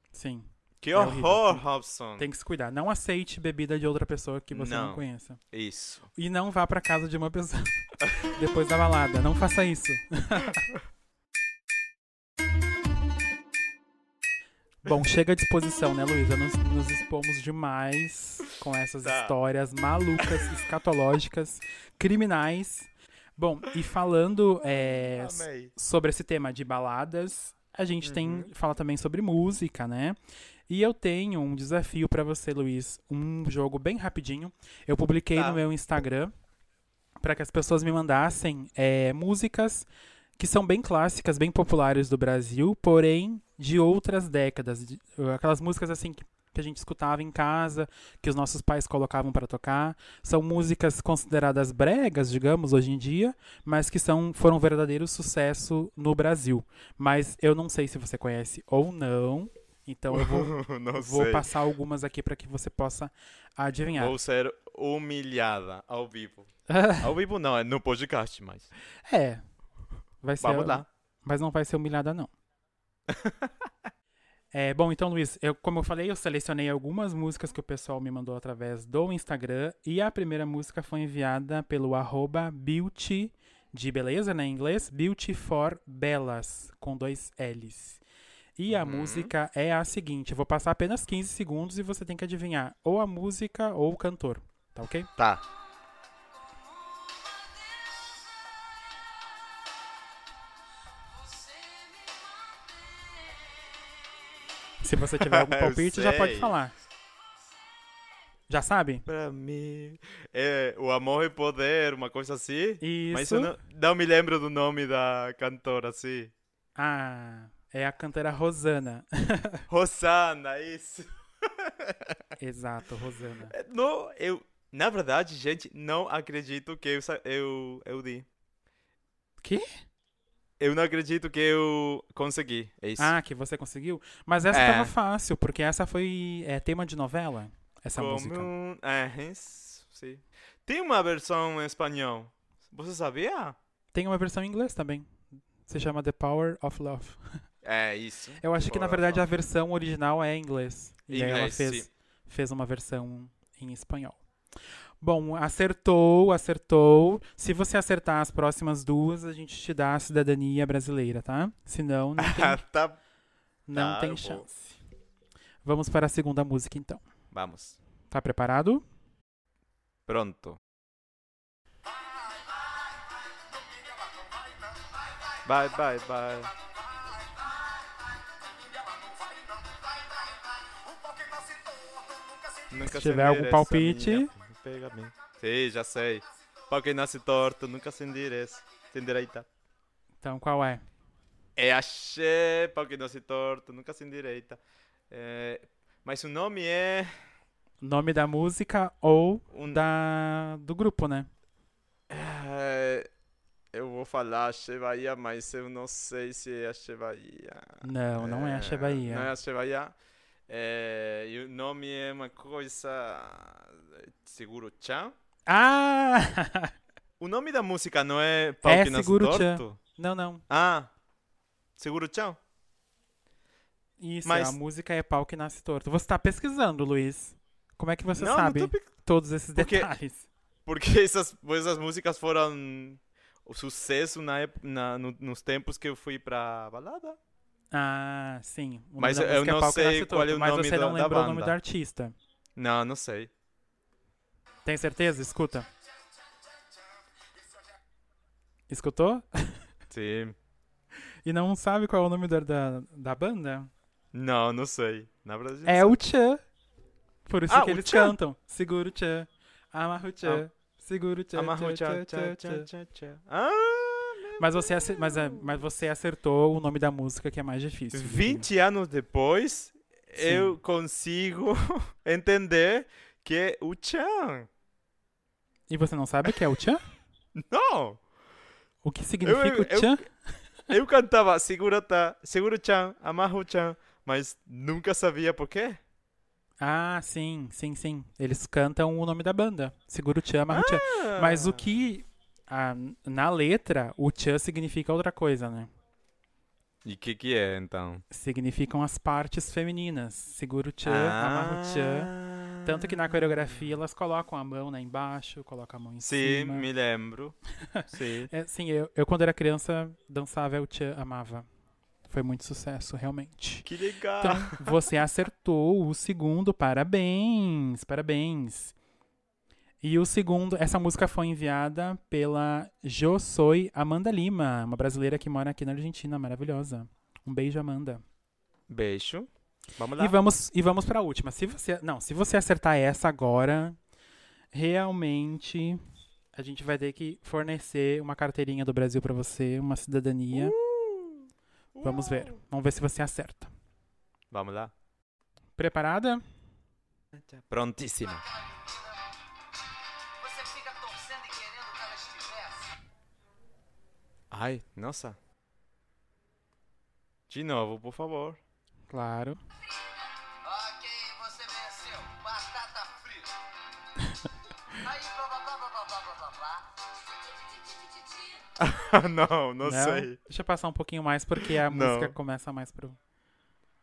Sim. Que É horrível. horror, Robson! Tem que se cuidar. Não aceite bebida de outra pessoa que você não, Não. conheça. Isso. E não vá pra casa de uma pessoa <laughs> depois da balada. Não faça isso. <laughs> Bom, chega à disposição, né, Luísa? Nos, nos expomos demais com essas Tá. histórias malucas, escatológicas, criminais. Bom, e falando é, sobre esse tema de baladas, a gente tem Uhum. fala também sobre música, né? E eu tenho um desafio pra você, Luiz, um jogo bem rapidinho. Eu publiquei Tá. no meu Instagram para que as pessoas me mandassem é, músicas que são bem clássicas, bem populares do Brasil, porém de outras décadas, de- aquelas músicas assim que que a gente escutava em casa, que os nossos pais colocavam para tocar. São músicas consideradas bregas, digamos, hoje em dia, mas que são, foram um verdadeiro sucesso no Brasil. Mas eu não sei se você conhece ou não, então eu vou, <laughs> vou passar algumas aqui para que você possa adivinhar. Vou ser humilhada ao vivo. <laughs> Ao vivo não, é no podcast, mas. é. Vai ser, Vamos lá. mas não vai ser humilhada, não. <laughs> É, bom, então, Luiz, eu, como eu falei, eu selecionei algumas músicas que o pessoal me mandou através do Instagram e a primeira música foi enviada pelo arroba beauty, de beleza, né, em inglês, beauty for belas, com dois L's. E a Uhum. música é a seguinte, eu vou passar apenas 15 segundos e você tem que adivinhar ou a música ou o cantor, tá ok? Tá. Se você tiver algum <laughs> palpite, já pode falar. Já sabe? Pra mim. É o amor e poder, uma coisa assim. Isso. Mas eu não, não me lembro do nome da cantora, assim. Ah, é a cantora Rosana. <laughs> Rosana, isso. <laughs> Exato, Rosana. É, Não, eu. Na verdade, gente, não acredito que eu, eu, eu di. Que? Eu não acredito que eu consegui. É isso. Ah, que você conseguiu? Mas essa É. tava fácil, porque essa foi é, tema de novela, essa Como música. É, isso, sim. Tem uma versão em espanhol. Você sabia? Tem uma versão em inglês também. Se chama The Power of Love. <laughs> É, isso. Eu acho que, na verdade, a versão original é em inglês. E aí ela Inglês, fez, sim. fez uma versão em espanhol. Bom, acertou, acertou. Se você acertar as próximas duas, a gente te dá a cidadania brasileira, tá? Senão, não <laughs> tem, tá. não Tá, tem vou. chance. Vamos para a segunda música, então. Vamos. Tá preparado? Pronto. Vai, vai, vai. Nunca Se tiver algum palpite. minha- Pega bem. Sim, já sei. Pau que nasce torto, nunca se endireita. Então, qual é? É axé, pau que nasce torto, nunca se endireita. É, mas o nome é... Nome da música ou Um, da do grupo, né? É, eu vou falar Axé Bahia, mas eu não sei se é Axé Bahia. Não, não é Axé Bahia. Não é Axé Bahia. É, e o nome é uma coisa. Seguro Chan? Ah! <laughs> O nome da música não é Pau que Nasce Seguro Chan. Torto? não, não. Ah, Seguro Chan? Isso, Mas- a música é pau que nasce torto. Você tá pesquisando, Luiz. Como é que você não, sabe não pe- todos esses Porque- detalhes? Porque <laughs> essas, essas músicas foram o sucesso na época, na, no- nos tempos que eu fui pra balada. Ah, sim. O Mas eu é não que sei qual é o mas nome você da- não lembrou o nome do artista. Não, não sei. Tem certeza? Escuta. Escutou? <laughs> Sim. E não sabe qual é o nome da, da, da banda? Não, não sei. Na verdade, É o Tchan. Por isso Ah, que eles Tchan. cantam. Segura o Tchan. Amarra o Tchan. Segura o Tchan. Amarro, tchan, tchan, tchan. tchan, tchan. Ah, Mas você, mas, é- mas você acertou o nome da música que é mais difícil. Vivi. 20 anos depois, Sim. eu consigo <laughs> entender que é o Chan. E você não sabe o que é o Tchan? <laughs> Não! O que significa eu- o Tchan? Eu cantava Segura tá, Segura Chan, Amarro Chan, mas nunca sabia por quê. Ah, sim, sim, sim. Eles cantam o nome da banda. Segura o Tchan, amarra o Tchan. Mas o que. Ah, na letra, o Tchan significa outra coisa, né? E o que que é, então? Significam as partes femininas. Segura o Tchan, amarra o Tchan. Tanto que na coreografia elas colocam a mão lá embaixo, colocam a mão em Sim, cima. me lembro. <laughs> Sim. É, sim, eu, eu quando era criança dançava o Tchan, amava. Foi muito sucesso, realmente. Que legal. Então, você acertou o segundo, parabéns, parabéns. E o segundo, essa música foi enviada pela Jo Soy Amanda Lima, uma brasileira que mora aqui na Argentina, maravilhosa. Um beijo, Amanda. Beijo. Vamos lá. E vamos, e vamos pra última. Se você, não, se você acertar essa agora, realmente a gente vai ter que fornecer uma carteirinha do Brasil pra você, uma cidadania. Uh, Vamos ver. uau. Vamos ver se você acerta. Vamos lá. Preparada? Prontíssima. Ai, nossa. De novo, por favor. Claro. Ok, você venceu. Batata frita. <laughs> Aí, blá blá blá blá blá blá blá. <laughs> não, não, não sei. Deixa eu passar um pouquinho mais porque a música começa mais pro.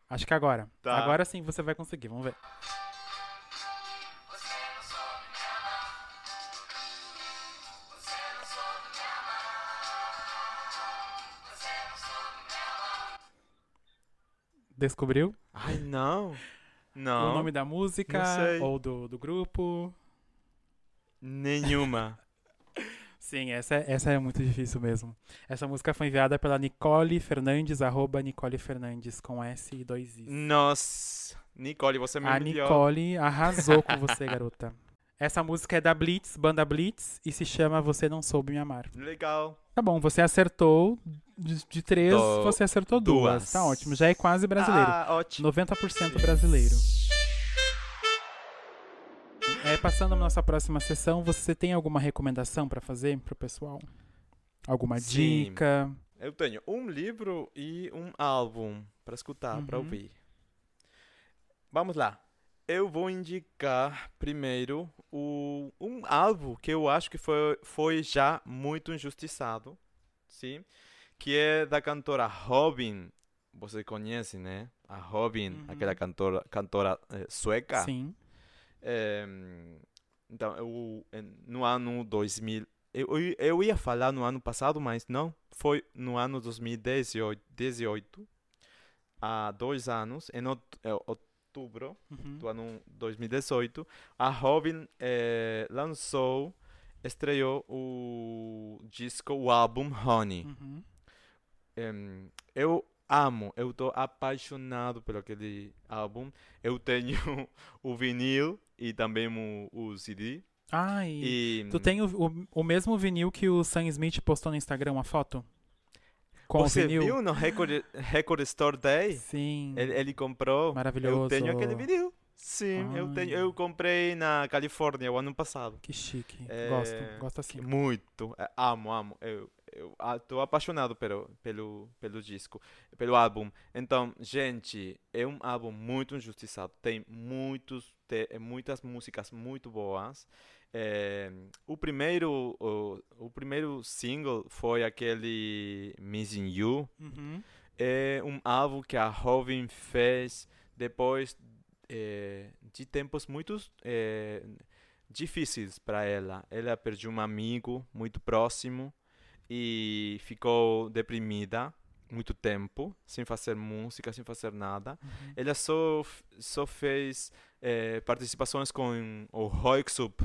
Acho que agora. Tá. Agora sim você vai conseguir, vamos ver. Descobriu Ai, não. Não. o nome da música ou do, do grupo? Nenhuma. <laughs> Sim, essa, é- essa é muito difícil mesmo. Essa música foi enviada pela Nicole Fernandes, arroba Nicole Fernandes, com S e dois Is. Nossa. Nicole, você me A melhor. Nicole arrasou com você, garota. <laughs> Essa música é da Blitz, banda Blitz, e se chama Você Não Soube Me Amar. Legal. Tá bom, você acertou de, de três, Do- você acertou duas. duas. Tá ótimo, já é quase brasileiro. Ah, ótimo. 90% brasileiro. É, passando a nossa próxima sessão, você tem alguma recomendação pra fazer pro pessoal? Alguma Sim. dica? Eu tenho um livro e um álbum para escutar, para Uhum. ouvir. Vamos lá. Eu vou indicar primeiro o, um álbum que eu acho que foi, foi já muito injustiçado, sim? Que é da cantora Robin. Você conhece, né? A Robin, Uhum. aquela cantora, cantora eh, sueca. Sim. É, então, eu, eh, no ano 2000, eu, eu, ia falar no ano passado, mas não, foi no ano 2018, 18, há dois anos, em outubro Uhum. do ano 2018, a Robin eh, lançou, estreou o disco, o álbum Honey. Uhum. Eu amo, eu tô apaixonado por aquele álbum. Eu tenho <laughs> o vinil e também o, o CD. Ah, e E tu tem o, o, o mesmo vinil que o Sam Smith postou no Instagram, uma foto? Com você vinil? viu no Record, Record Store Day? Sim. Ele, ele comprou. Maravilhoso. Eu tenho aquele vinil. Sim, eu tenho. Eu comprei na Califórnia o ano passado. Que chique. É, Gosto, gosto assim. Muito. É, amo, amo. Eu, eu ah, tô apaixonado pelo, pelo, pelo disco, pelo álbum. Então, gente, é um álbum muito injustiçado. Tem muitos, te, muitas músicas muito boas. É, o primeiro o, o primeiro single foi aquele Missing You. Uhum. É um álbum que a Robin fez depois é, de tempos muito é, difíceis para ela. Ela perdeu um amigo muito próximo e ficou deprimida muito tempo, sem fazer música, sem fazer nada. Uhum. Ela só, só fez é, participações com o Hoixup,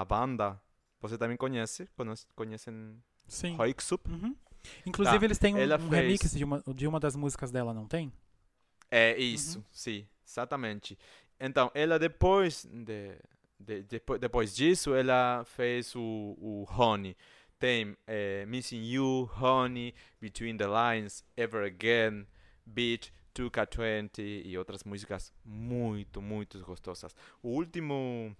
a banda. Você também conhece? Conhece- Conhecem Sim. Hoixup? Uhum. Inclusive, Tá, eles têm um, ela um fez- remix de uma, de uma das músicas dela, não tem? É isso, sim, exatamente. Então, ela depois de, de, depo- depois disso, ela fez o, o Honey. Tem eh, Missing You, Honey, Between the Lines, Ever Again, Beat, 2K20 e outras músicas muito, muito gostosas. O último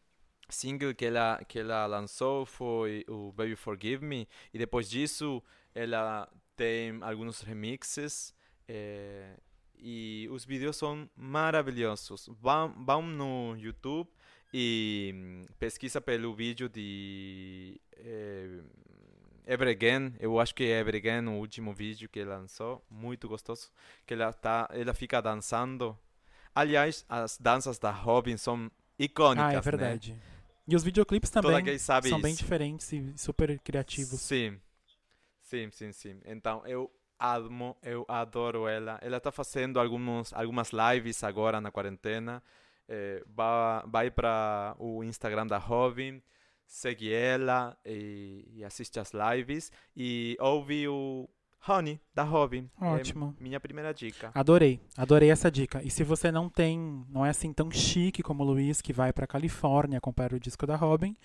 single que ela, que ela lançou foi o Baby Forgive Me e depois disso ela tem alguns remixes eh, e os vídeos são maravilhosos. Vão, vão no YouTube e hum, pesquisa pelo vídeo de eh, Ever Again. Eu acho que é Ever Again o último vídeo que lançou. Muito gostoso. Que ela, tá, ela fica dançando. Aliás, as danças da Robin são icônicas, ah, é né? E os videoclipes também são bem isso. diferentes e super criativos. Sim. Sim, sim, sim. Então, eu amo, eu adoro ela. Ela está fazendo alguns, algumas lives agora na quarentena. Eh, vai vai para o Instagram da Robin, segue ela e, e assiste as lives. E ouve o Honey da Robin. É Ótimo. minha primeira dica. Adorei, adorei essa dica. E se você não tem, não é assim tão chique como o Luiz, que vai pra Califórnia comprar o disco da Robin,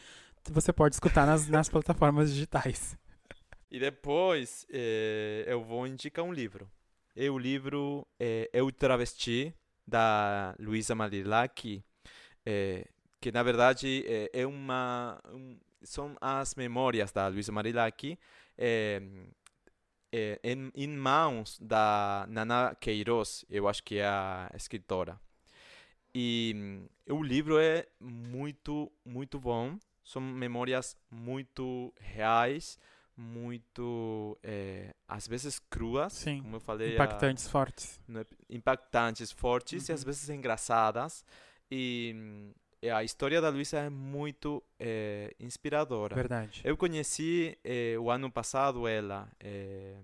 você pode escutar nas, nas <laughs> plataformas digitais. E depois eh, eu vou indicar um livro. É o livro eh, Eu Travesti, da Luísa Marilac, eh, que na verdade eh, é uma, um- são as memórias da Luísa Marilac eh, eh, em, em mãos da Nana Queiroz, eu acho que é a escritora. E hum, o livro é muito, muito bom. São memórias muito reais, muito, eh, às vezes cruas, Sim, como eu falei, a- Impactantes, fortes. no ep- impactantes, fortes e às Uhum. vezes engraçadas. E, hum, e a história da Luísa é muito eh, inspiradora. Verdade. Eu conheci eh, o ano passado ela. eh,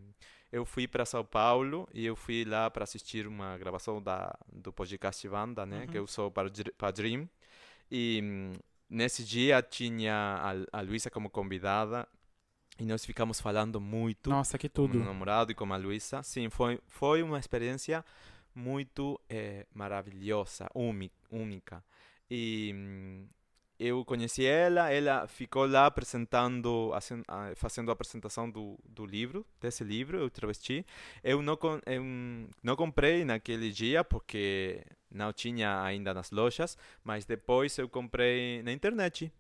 eu fui para São Paulo e eu fui lá para assistir uma gravação da, do podcast Banda, né? Que Uhum. eu sou para, para Dream. E hum, nesse dia tinha a, a Luísa como convidada e nós ficamos falando muito Nossa, que com tudo. meu namorado e com a Luísa. Sim, foi, foi uma experiência muito eh, maravilhosa, única. E hum, eu conheci ela, ela ficou lá apresentando, ah, fazendo a apresentação do, do livro, desse livro, Eu Travesti. Eu não, eu não comprei naquele dia porque não tinha ainda nas lojas, mas depois eu comprei na internet.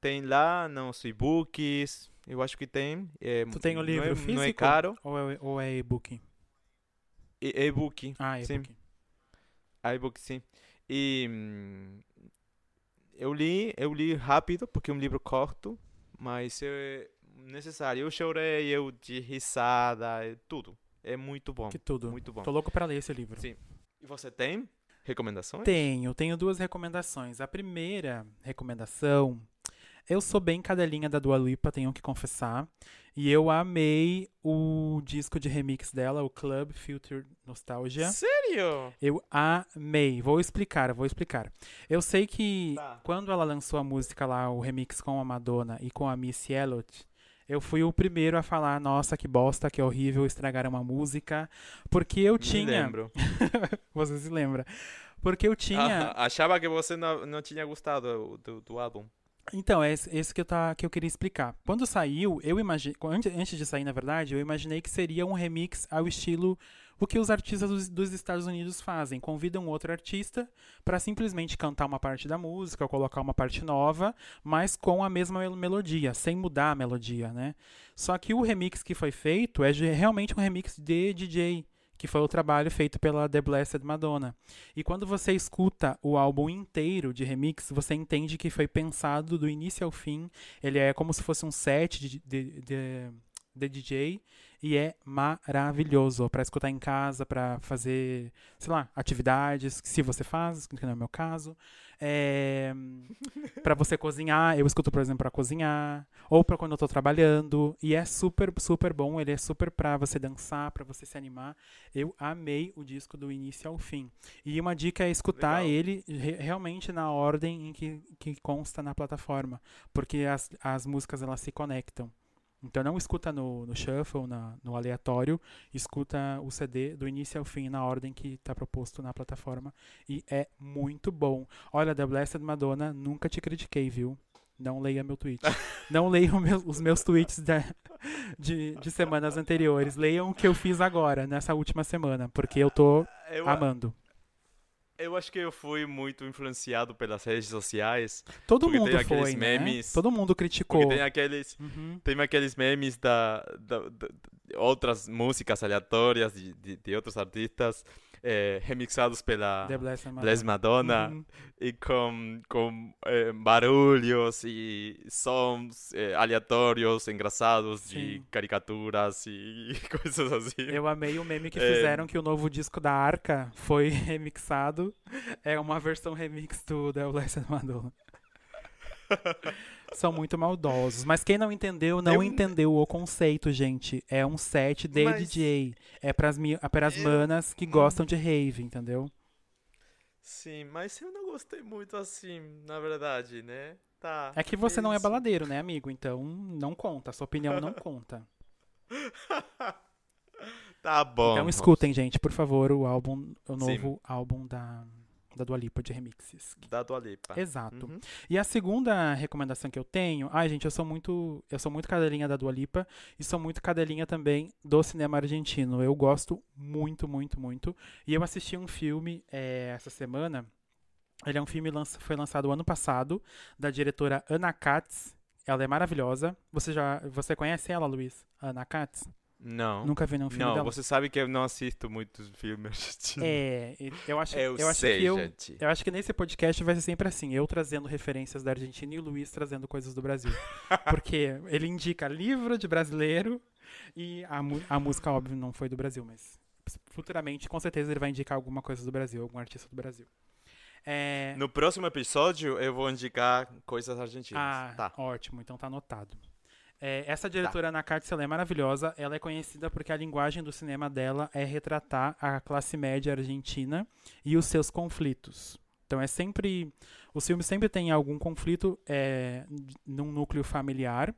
Tem lá nos e-books, eu acho que tem. é, Tu tem o não livro é- físico? Não é caro. Ou é, ou é e-book? E- E-book. Ah, Sim. e-book. iBook, sim. E hum, eu li, eu li rápido, porque é um livro curto, mas é necessário. Eu chorei, eu de risada, é tudo. É muito bom. Que tudo. Muito bom. Tô louco pra ler esse livro. Sim. E você tem recomendações? Tenho, tenho duas recomendações. A primeira recomendação, eu sou bem cadelinha da Dua Lipa, tenho que confessar. E eu amei o disco de remix dela, o Club Future Nostalgia. Sério? Eu amei. Vou explicar, vou explicar. Eu sei que Tá. quando ela lançou a música lá, o remix com a Madonna e com a Missy Elliott, eu fui o primeiro a falar, nossa, que bosta, que horrível estragar uma música. Porque eu Me tinha. lembro. <laughs> Você se lembra? Porque eu tinha. Ah, <laughs> achava que você não, não tinha gostado do, do álbum. Então, é esse que eu, tá, que eu queria explicar. Quando saiu, eu imaginei. Antes, de sair, na verdade, eu imaginei que seria um remix ao estilo o que os artistas dos, dos Estados Unidos fazem. Convidam outro artista para simplesmente cantar uma parte da música ou colocar uma parte nova, mas com a mesma mel- melodia, sem mudar a melodia, né? Só que o remix que foi feito é realmente um remix de DJ, que foi o trabalho feito pela The Blessed Madonna. E quando você escuta o álbum inteiro de remix, você entende que foi pensado do início ao fim. Ele é como se fosse um set de, de, de- de DJ e é maravilhoso para escutar em casa, para fazer, sei lá, atividades, se você faz, que não é o meu caso. É, <laughs> para você cozinhar, eu escuto, por exemplo, para cozinhar, ou para quando eu tô trabalhando, e é super, super bom, ele é super pra você dançar, pra você se animar. Eu amei o disco do início ao fim. E uma dica é escutar Legal. ele re- realmente na ordem em que, que consta na plataforma, porque as, as músicas elas se conectam. Então não escuta no, no shuffle, na- no aleatório, escuta o CD do início ao fim na ordem que está proposto na plataforma e é muito bom. Olha, The Blessed Madonna, nunca te critiquei, viu? Não leia meu tweet. <laughs> Não leiam meus- os meus tweets da- de, de semanas anteriores. Leiam o que eu fiz agora, nessa última semana, porque eu tô Eu, amando. Eu acho que eu fui muito influenciado pelas redes sociais. Todo mundo foi, né? memes- Todo mundo criticou. Tem aqueles, Uhum. tem aqueles memes da, da- da- de outras músicas aleatórias de, de, de outros artistas eh, remixados pela The Blessed Madonna. Bless Madonna Uhum. e com, com eh, barulhos e sons eh, aleatórios, engraçados de Sim. caricaturas e <laughs> coisas assim. Eu amei o meme que É. fizeram que o novo disco da Arca foi <laughs> remixado. É uma versão remix do The Blessed Madonna. São muito maldosos. Mas quem não entendeu, não Eu- entendeu o conceito, gente. É um set de Mas- DJ. É pras, mi- é pras Eu- manas que gostam de rave, entendeu? Sim, mas eu não gostei muito assim, na verdade, né? Tá. É que você não é baladeiro, né, amigo? Então não conta. Sua opinião não <laughs> conta. Tá bom. Então escutem, gente, por favor, o álbum, o Sim. novo álbum da, da Dua Lipa de remixes. Da Dua Lipa. Exato. Uhum. E a segunda recomendação que eu tenho, ai gente, eu sou muito, eu sou muito cadelinha da Dua Lipa e sou muito cadelinha também do cinema argentino. Eu gosto muito, muito, muito. E eu assisti um filme eh, essa semana. Ele é um filme lança, foi lançado ano passado da diretora Ana Katz. Ela é maravilhosa. Você já, você conhece ela, Luiz? Ana Katz? Não. Nunca vi nenhum filme não, dela. você sabe que eu não assisto muitos filmes argentinos. É, eu acho, eu, eu acho sei, que eu, gente. Eu acho que nesse podcast vai ser sempre assim, eu trazendo referências da Argentina e o Luiz trazendo coisas do Brasil. <laughs> Porque ele indica livro de brasileiro e a, a música, óbvio, não foi do Brasil, mas futuramente, com certeza, ele vai indicar alguma coisa do Brasil, algum artista do Brasil. É, No próximo episódio eu vou indicar coisas argentinas. ah, Tá. ótimo, então tá anotado. É, essa diretora Ana Katz, ela é maravilhosa. Ela é conhecida porque a linguagem do cinema dela é retratar a classe média argentina e os seus conflitos. Então é sempre. Os filmes sempre têm algum conflito é, num núcleo familiar.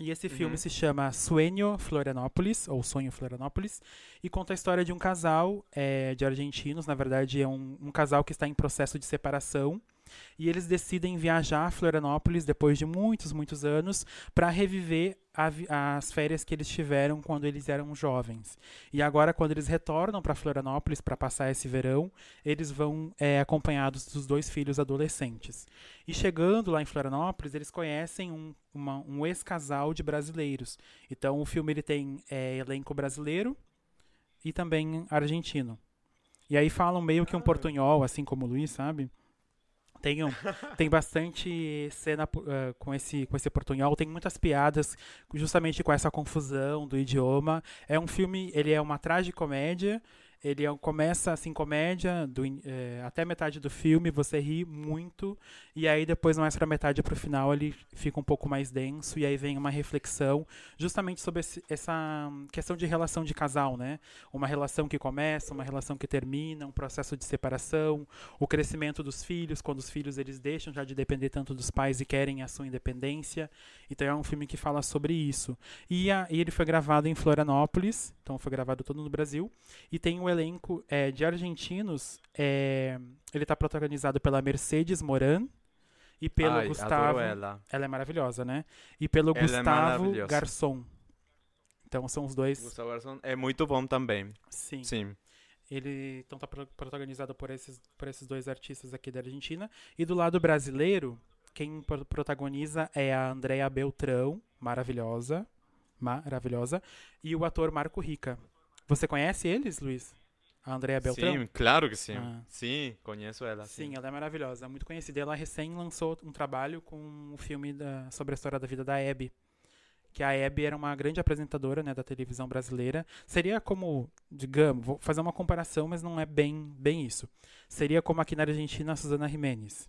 E esse filme Uhum. se chama Sueño Florianópolis, ou Sonho Florianópolis, e conta a história de um casal é, de argentinos. Na verdade, é um, um casal que está em processo de separação. E eles decidem viajar a Florianópolis depois de muitos, muitos anos para reviver a as férias que eles tiveram quando eles eram jovens. E agora, quando eles retornam para Florianópolis para passar esse verão, eles vão é, acompanhados dos dois filhos adolescentes. E chegando lá em Florianópolis, eles conhecem um, uma- um ex-casal de brasileiros. Então, o filme ele tem é, elenco brasileiro e também argentino. E aí falam meio que um portunhol, assim como o Luiz, sabe? Tem, um- <laughs> tem bastante cena eh, com, esse, com esse portunhol, tem muitas piadas justamente com essa confusão do idioma. É um filme, ele é uma tragicomédia, ele é, começa assim, comédia, do eh, até metade do filme você ri muito, e aí depois mais pra metade pro final ele fica um pouco mais denso, e aí vem uma reflexão justamente sobre esse- essa questão de relação de casal, né? Uma relação que começa, uma relação que termina, um processo de separação, o crescimento dos filhos, quando os filhos eles deixam já de depender tanto dos pais e querem a sua independência. Então é um filme que fala sobre isso. E, a- e ele foi gravado em Florianópolis, então foi gravado todo no Brasil. E tem um elenco é, de argentinos. é, ele está protagonizado pela Mercedes Moran, E pelo Ai, Gustavo. ela. Ela é maravilhosa, né? E pelo Ela é Gustavo maravilhosa. Garçom. Então são os dois. Gustavo Garçom é muito bom também. Sim. Sim. Ele então tá pro- protagonizado por esses, por esses dois artistas aqui da Argentina. E do lado brasileiro, quem pro- protagoniza é a Andrea Beltrão, maravilhosa. Maravilhosa. E o ator Marco Rica. Você conhece eles, Luiz? A Andrea Beltrão? Sim, claro que sim. Ah. Sim, conheço ela. Sim, ela é maravilhosa, muito conhecida. Ela recém lançou um trabalho com o filme da- sobre a história da vida da Abby. Que a Abby era uma grande apresentadora né, da televisão brasileira. Seria como, digamos, vou fazer uma comparação, mas não é bem, bem isso. Seria como aqui na Argentina a Susana Jimenez.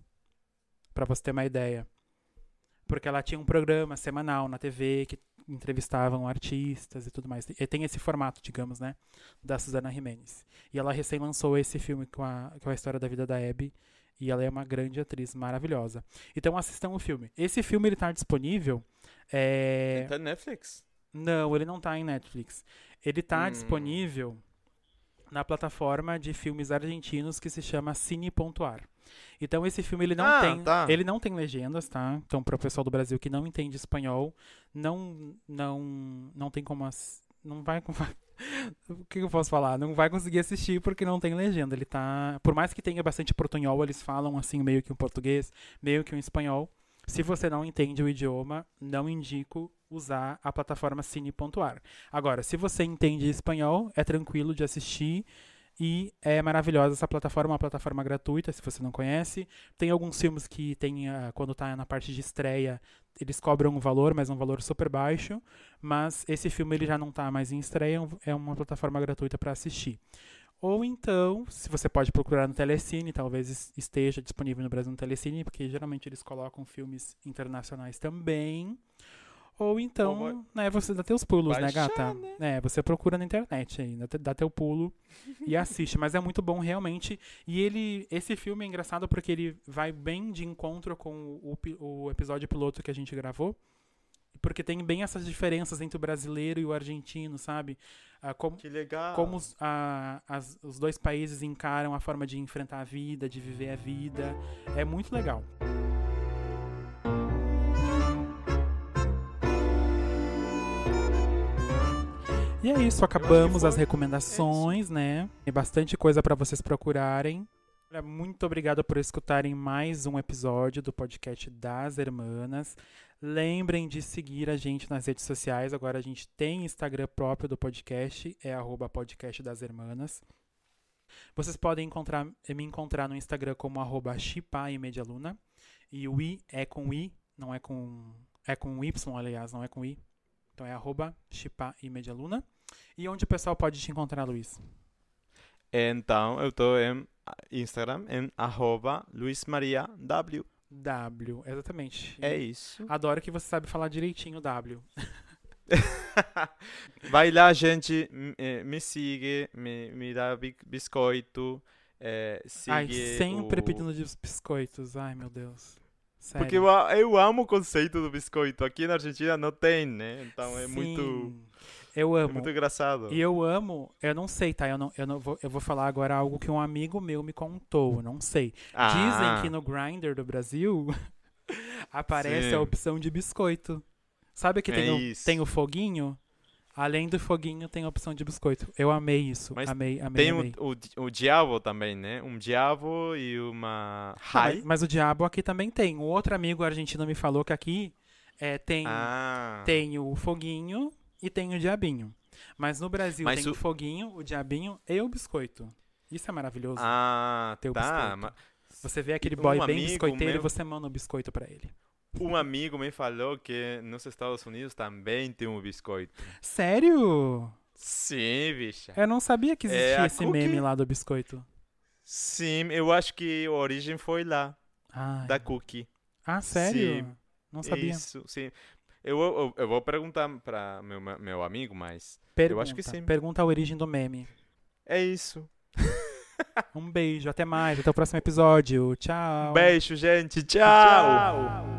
Pra você ter uma ideia. Porque ela tinha um programa semanal na TV que entrevistavam artistas e tudo mais. E tem esse formato, digamos, né? Da Susana Jimenez. E ela recém lançou esse filme com a, com a história da vida da Abby. E ela é uma grande atriz maravilhosa. Então assistam o filme. Esse filme ele tá disponível. É... Tá Netflix? Não, ele não tá em Netflix. Ele tá Hum. disponível na plataforma de filmes argentinos que se chama Cine.ar. Então esse filme ele não Ah, tem, tá. ele não tem legendas, tá? Então para o pessoal do Brasil que não entende espanhol, não não não tem como ass- não vai <laughs> o que eu posso falar? Não vai conseguir assistir porque não tem legenda. Ele tá, por mais que tenha bastante portunhol, eles falam assim meio que um português, meio que um espanhol. Se você não entende o idioma, não indico usar a plataforma Cine.ar. Agora, se você entende espanhol, é tranquilo de assistir e é maravilhosa essa plataforma, uma plataforma gratuita, se você não conhece. Tem alguns filmes que tem, ah, quando tá na parte de estreia, eles cobram um valor, mas um valor super baixo. Mas esse filme ele já não tá mais em estreia, é uma plataforma gratuita para assistir. Ou então, se você pode procurar no Telecine, talvez es- esteja disponível no Brasil no Telecine, porque geralmente eles colocam filmes internacionais também. Ou então, vai- né, você dá teus pulos, né, Baixar, gata? né? É, você procura na internet aí, dá, te- dá teu pulo e <laughs> assiste. Mas é muito bom, realmente. E ele, esse filme é engraçado porque ele vai bem de encontro com o, o episódio piloto que a gente gravou. Porque tem bem essas diferenças entre o brasileiro e o argentino, sabe? Ah, como, Que legal. como os, as- os dois países encaram a forma de enfrentar a vida, de viver a vida. É muito legal. E é isso, acabamos as recomendações, né? Tem bastante coisa para vocês procurarem. Olha, Muito obrigado por escutarem mais um episódio do podcast das Hermanas. Lembrem de seguir a gente nas redes sociais. Agora a gente tem Instagram próprio do podcast, é arroba podcast das Hermanas. Vocês podem encontrar, me encontrar no Instagram como arroba e o I é com I, não é com. É com Y, aliás, não é com I. Então é arroba e. E onde o pessoal pode te encontrar, Luiz? Então, eu tô em Instagram, em arroba luismariaw. W, exatamente. É isso. Adoro que você sabe falar direitinho W. <laughs> Vai lá, gente, eh, me siga, me, me dá bi- biscoito, siga Ai, sempre o- pedindo de biscoitos. Ai, meu Deus. Sério. Porque eu, eu amo o conceito do biscoito. Aqui na Argentina não tem, né? Então é muito, Eu é amo. muito engraçado. E eu amo, eu não sei, tá? Eu, não, eu, não vou, eu vou falar agora algo que um amigo meu me contou, não sei. Ah, Dizem que no Grindr do Brasil <laughs> aparece Sim. a opção de biscoito. Sabe que É tem, o, tem o foguinho? Além do foguinho, tem a opção de biscoito. Eu amei isso. Mas amei, amei, Tem amei. o, o, o diabo também, né? Um diabo e uma rai. mas, mas o diabo aqui também tem. Um outro amigo argentino me falou que aqui é, tem, Ah, tem o foguinho e tem o diabinho. Mas no Brasil Mas tem o... o- foguinho, o diabinho e o biscoito. Isso é maravilhoso. ah Ter o tá. biscoito. Você vê aquele um boy bem amigo biscoiteiro e meu- você manda o biscoito pra ele. Um amigo me falou que nos Estados Unidos também tem um biscoito. Sério? Sim, bicha. Eu não sabia que É existia a esse cookie. meme lá do biscoito. Sim, eu acho que a origem foi lá, Ai. da cookie. Ah, sério? Sim. Não sabia. Isso, sim. Eu, eu, eu vou perguntar para meu, meu amigo, mas Pergunta, Eu acho que sim. Pergunta a origem do meme. é isso. <laughs> Um beijo, até mais, até o próximo episódio. Tchau. Beijo, gente. Tchau. Tchau.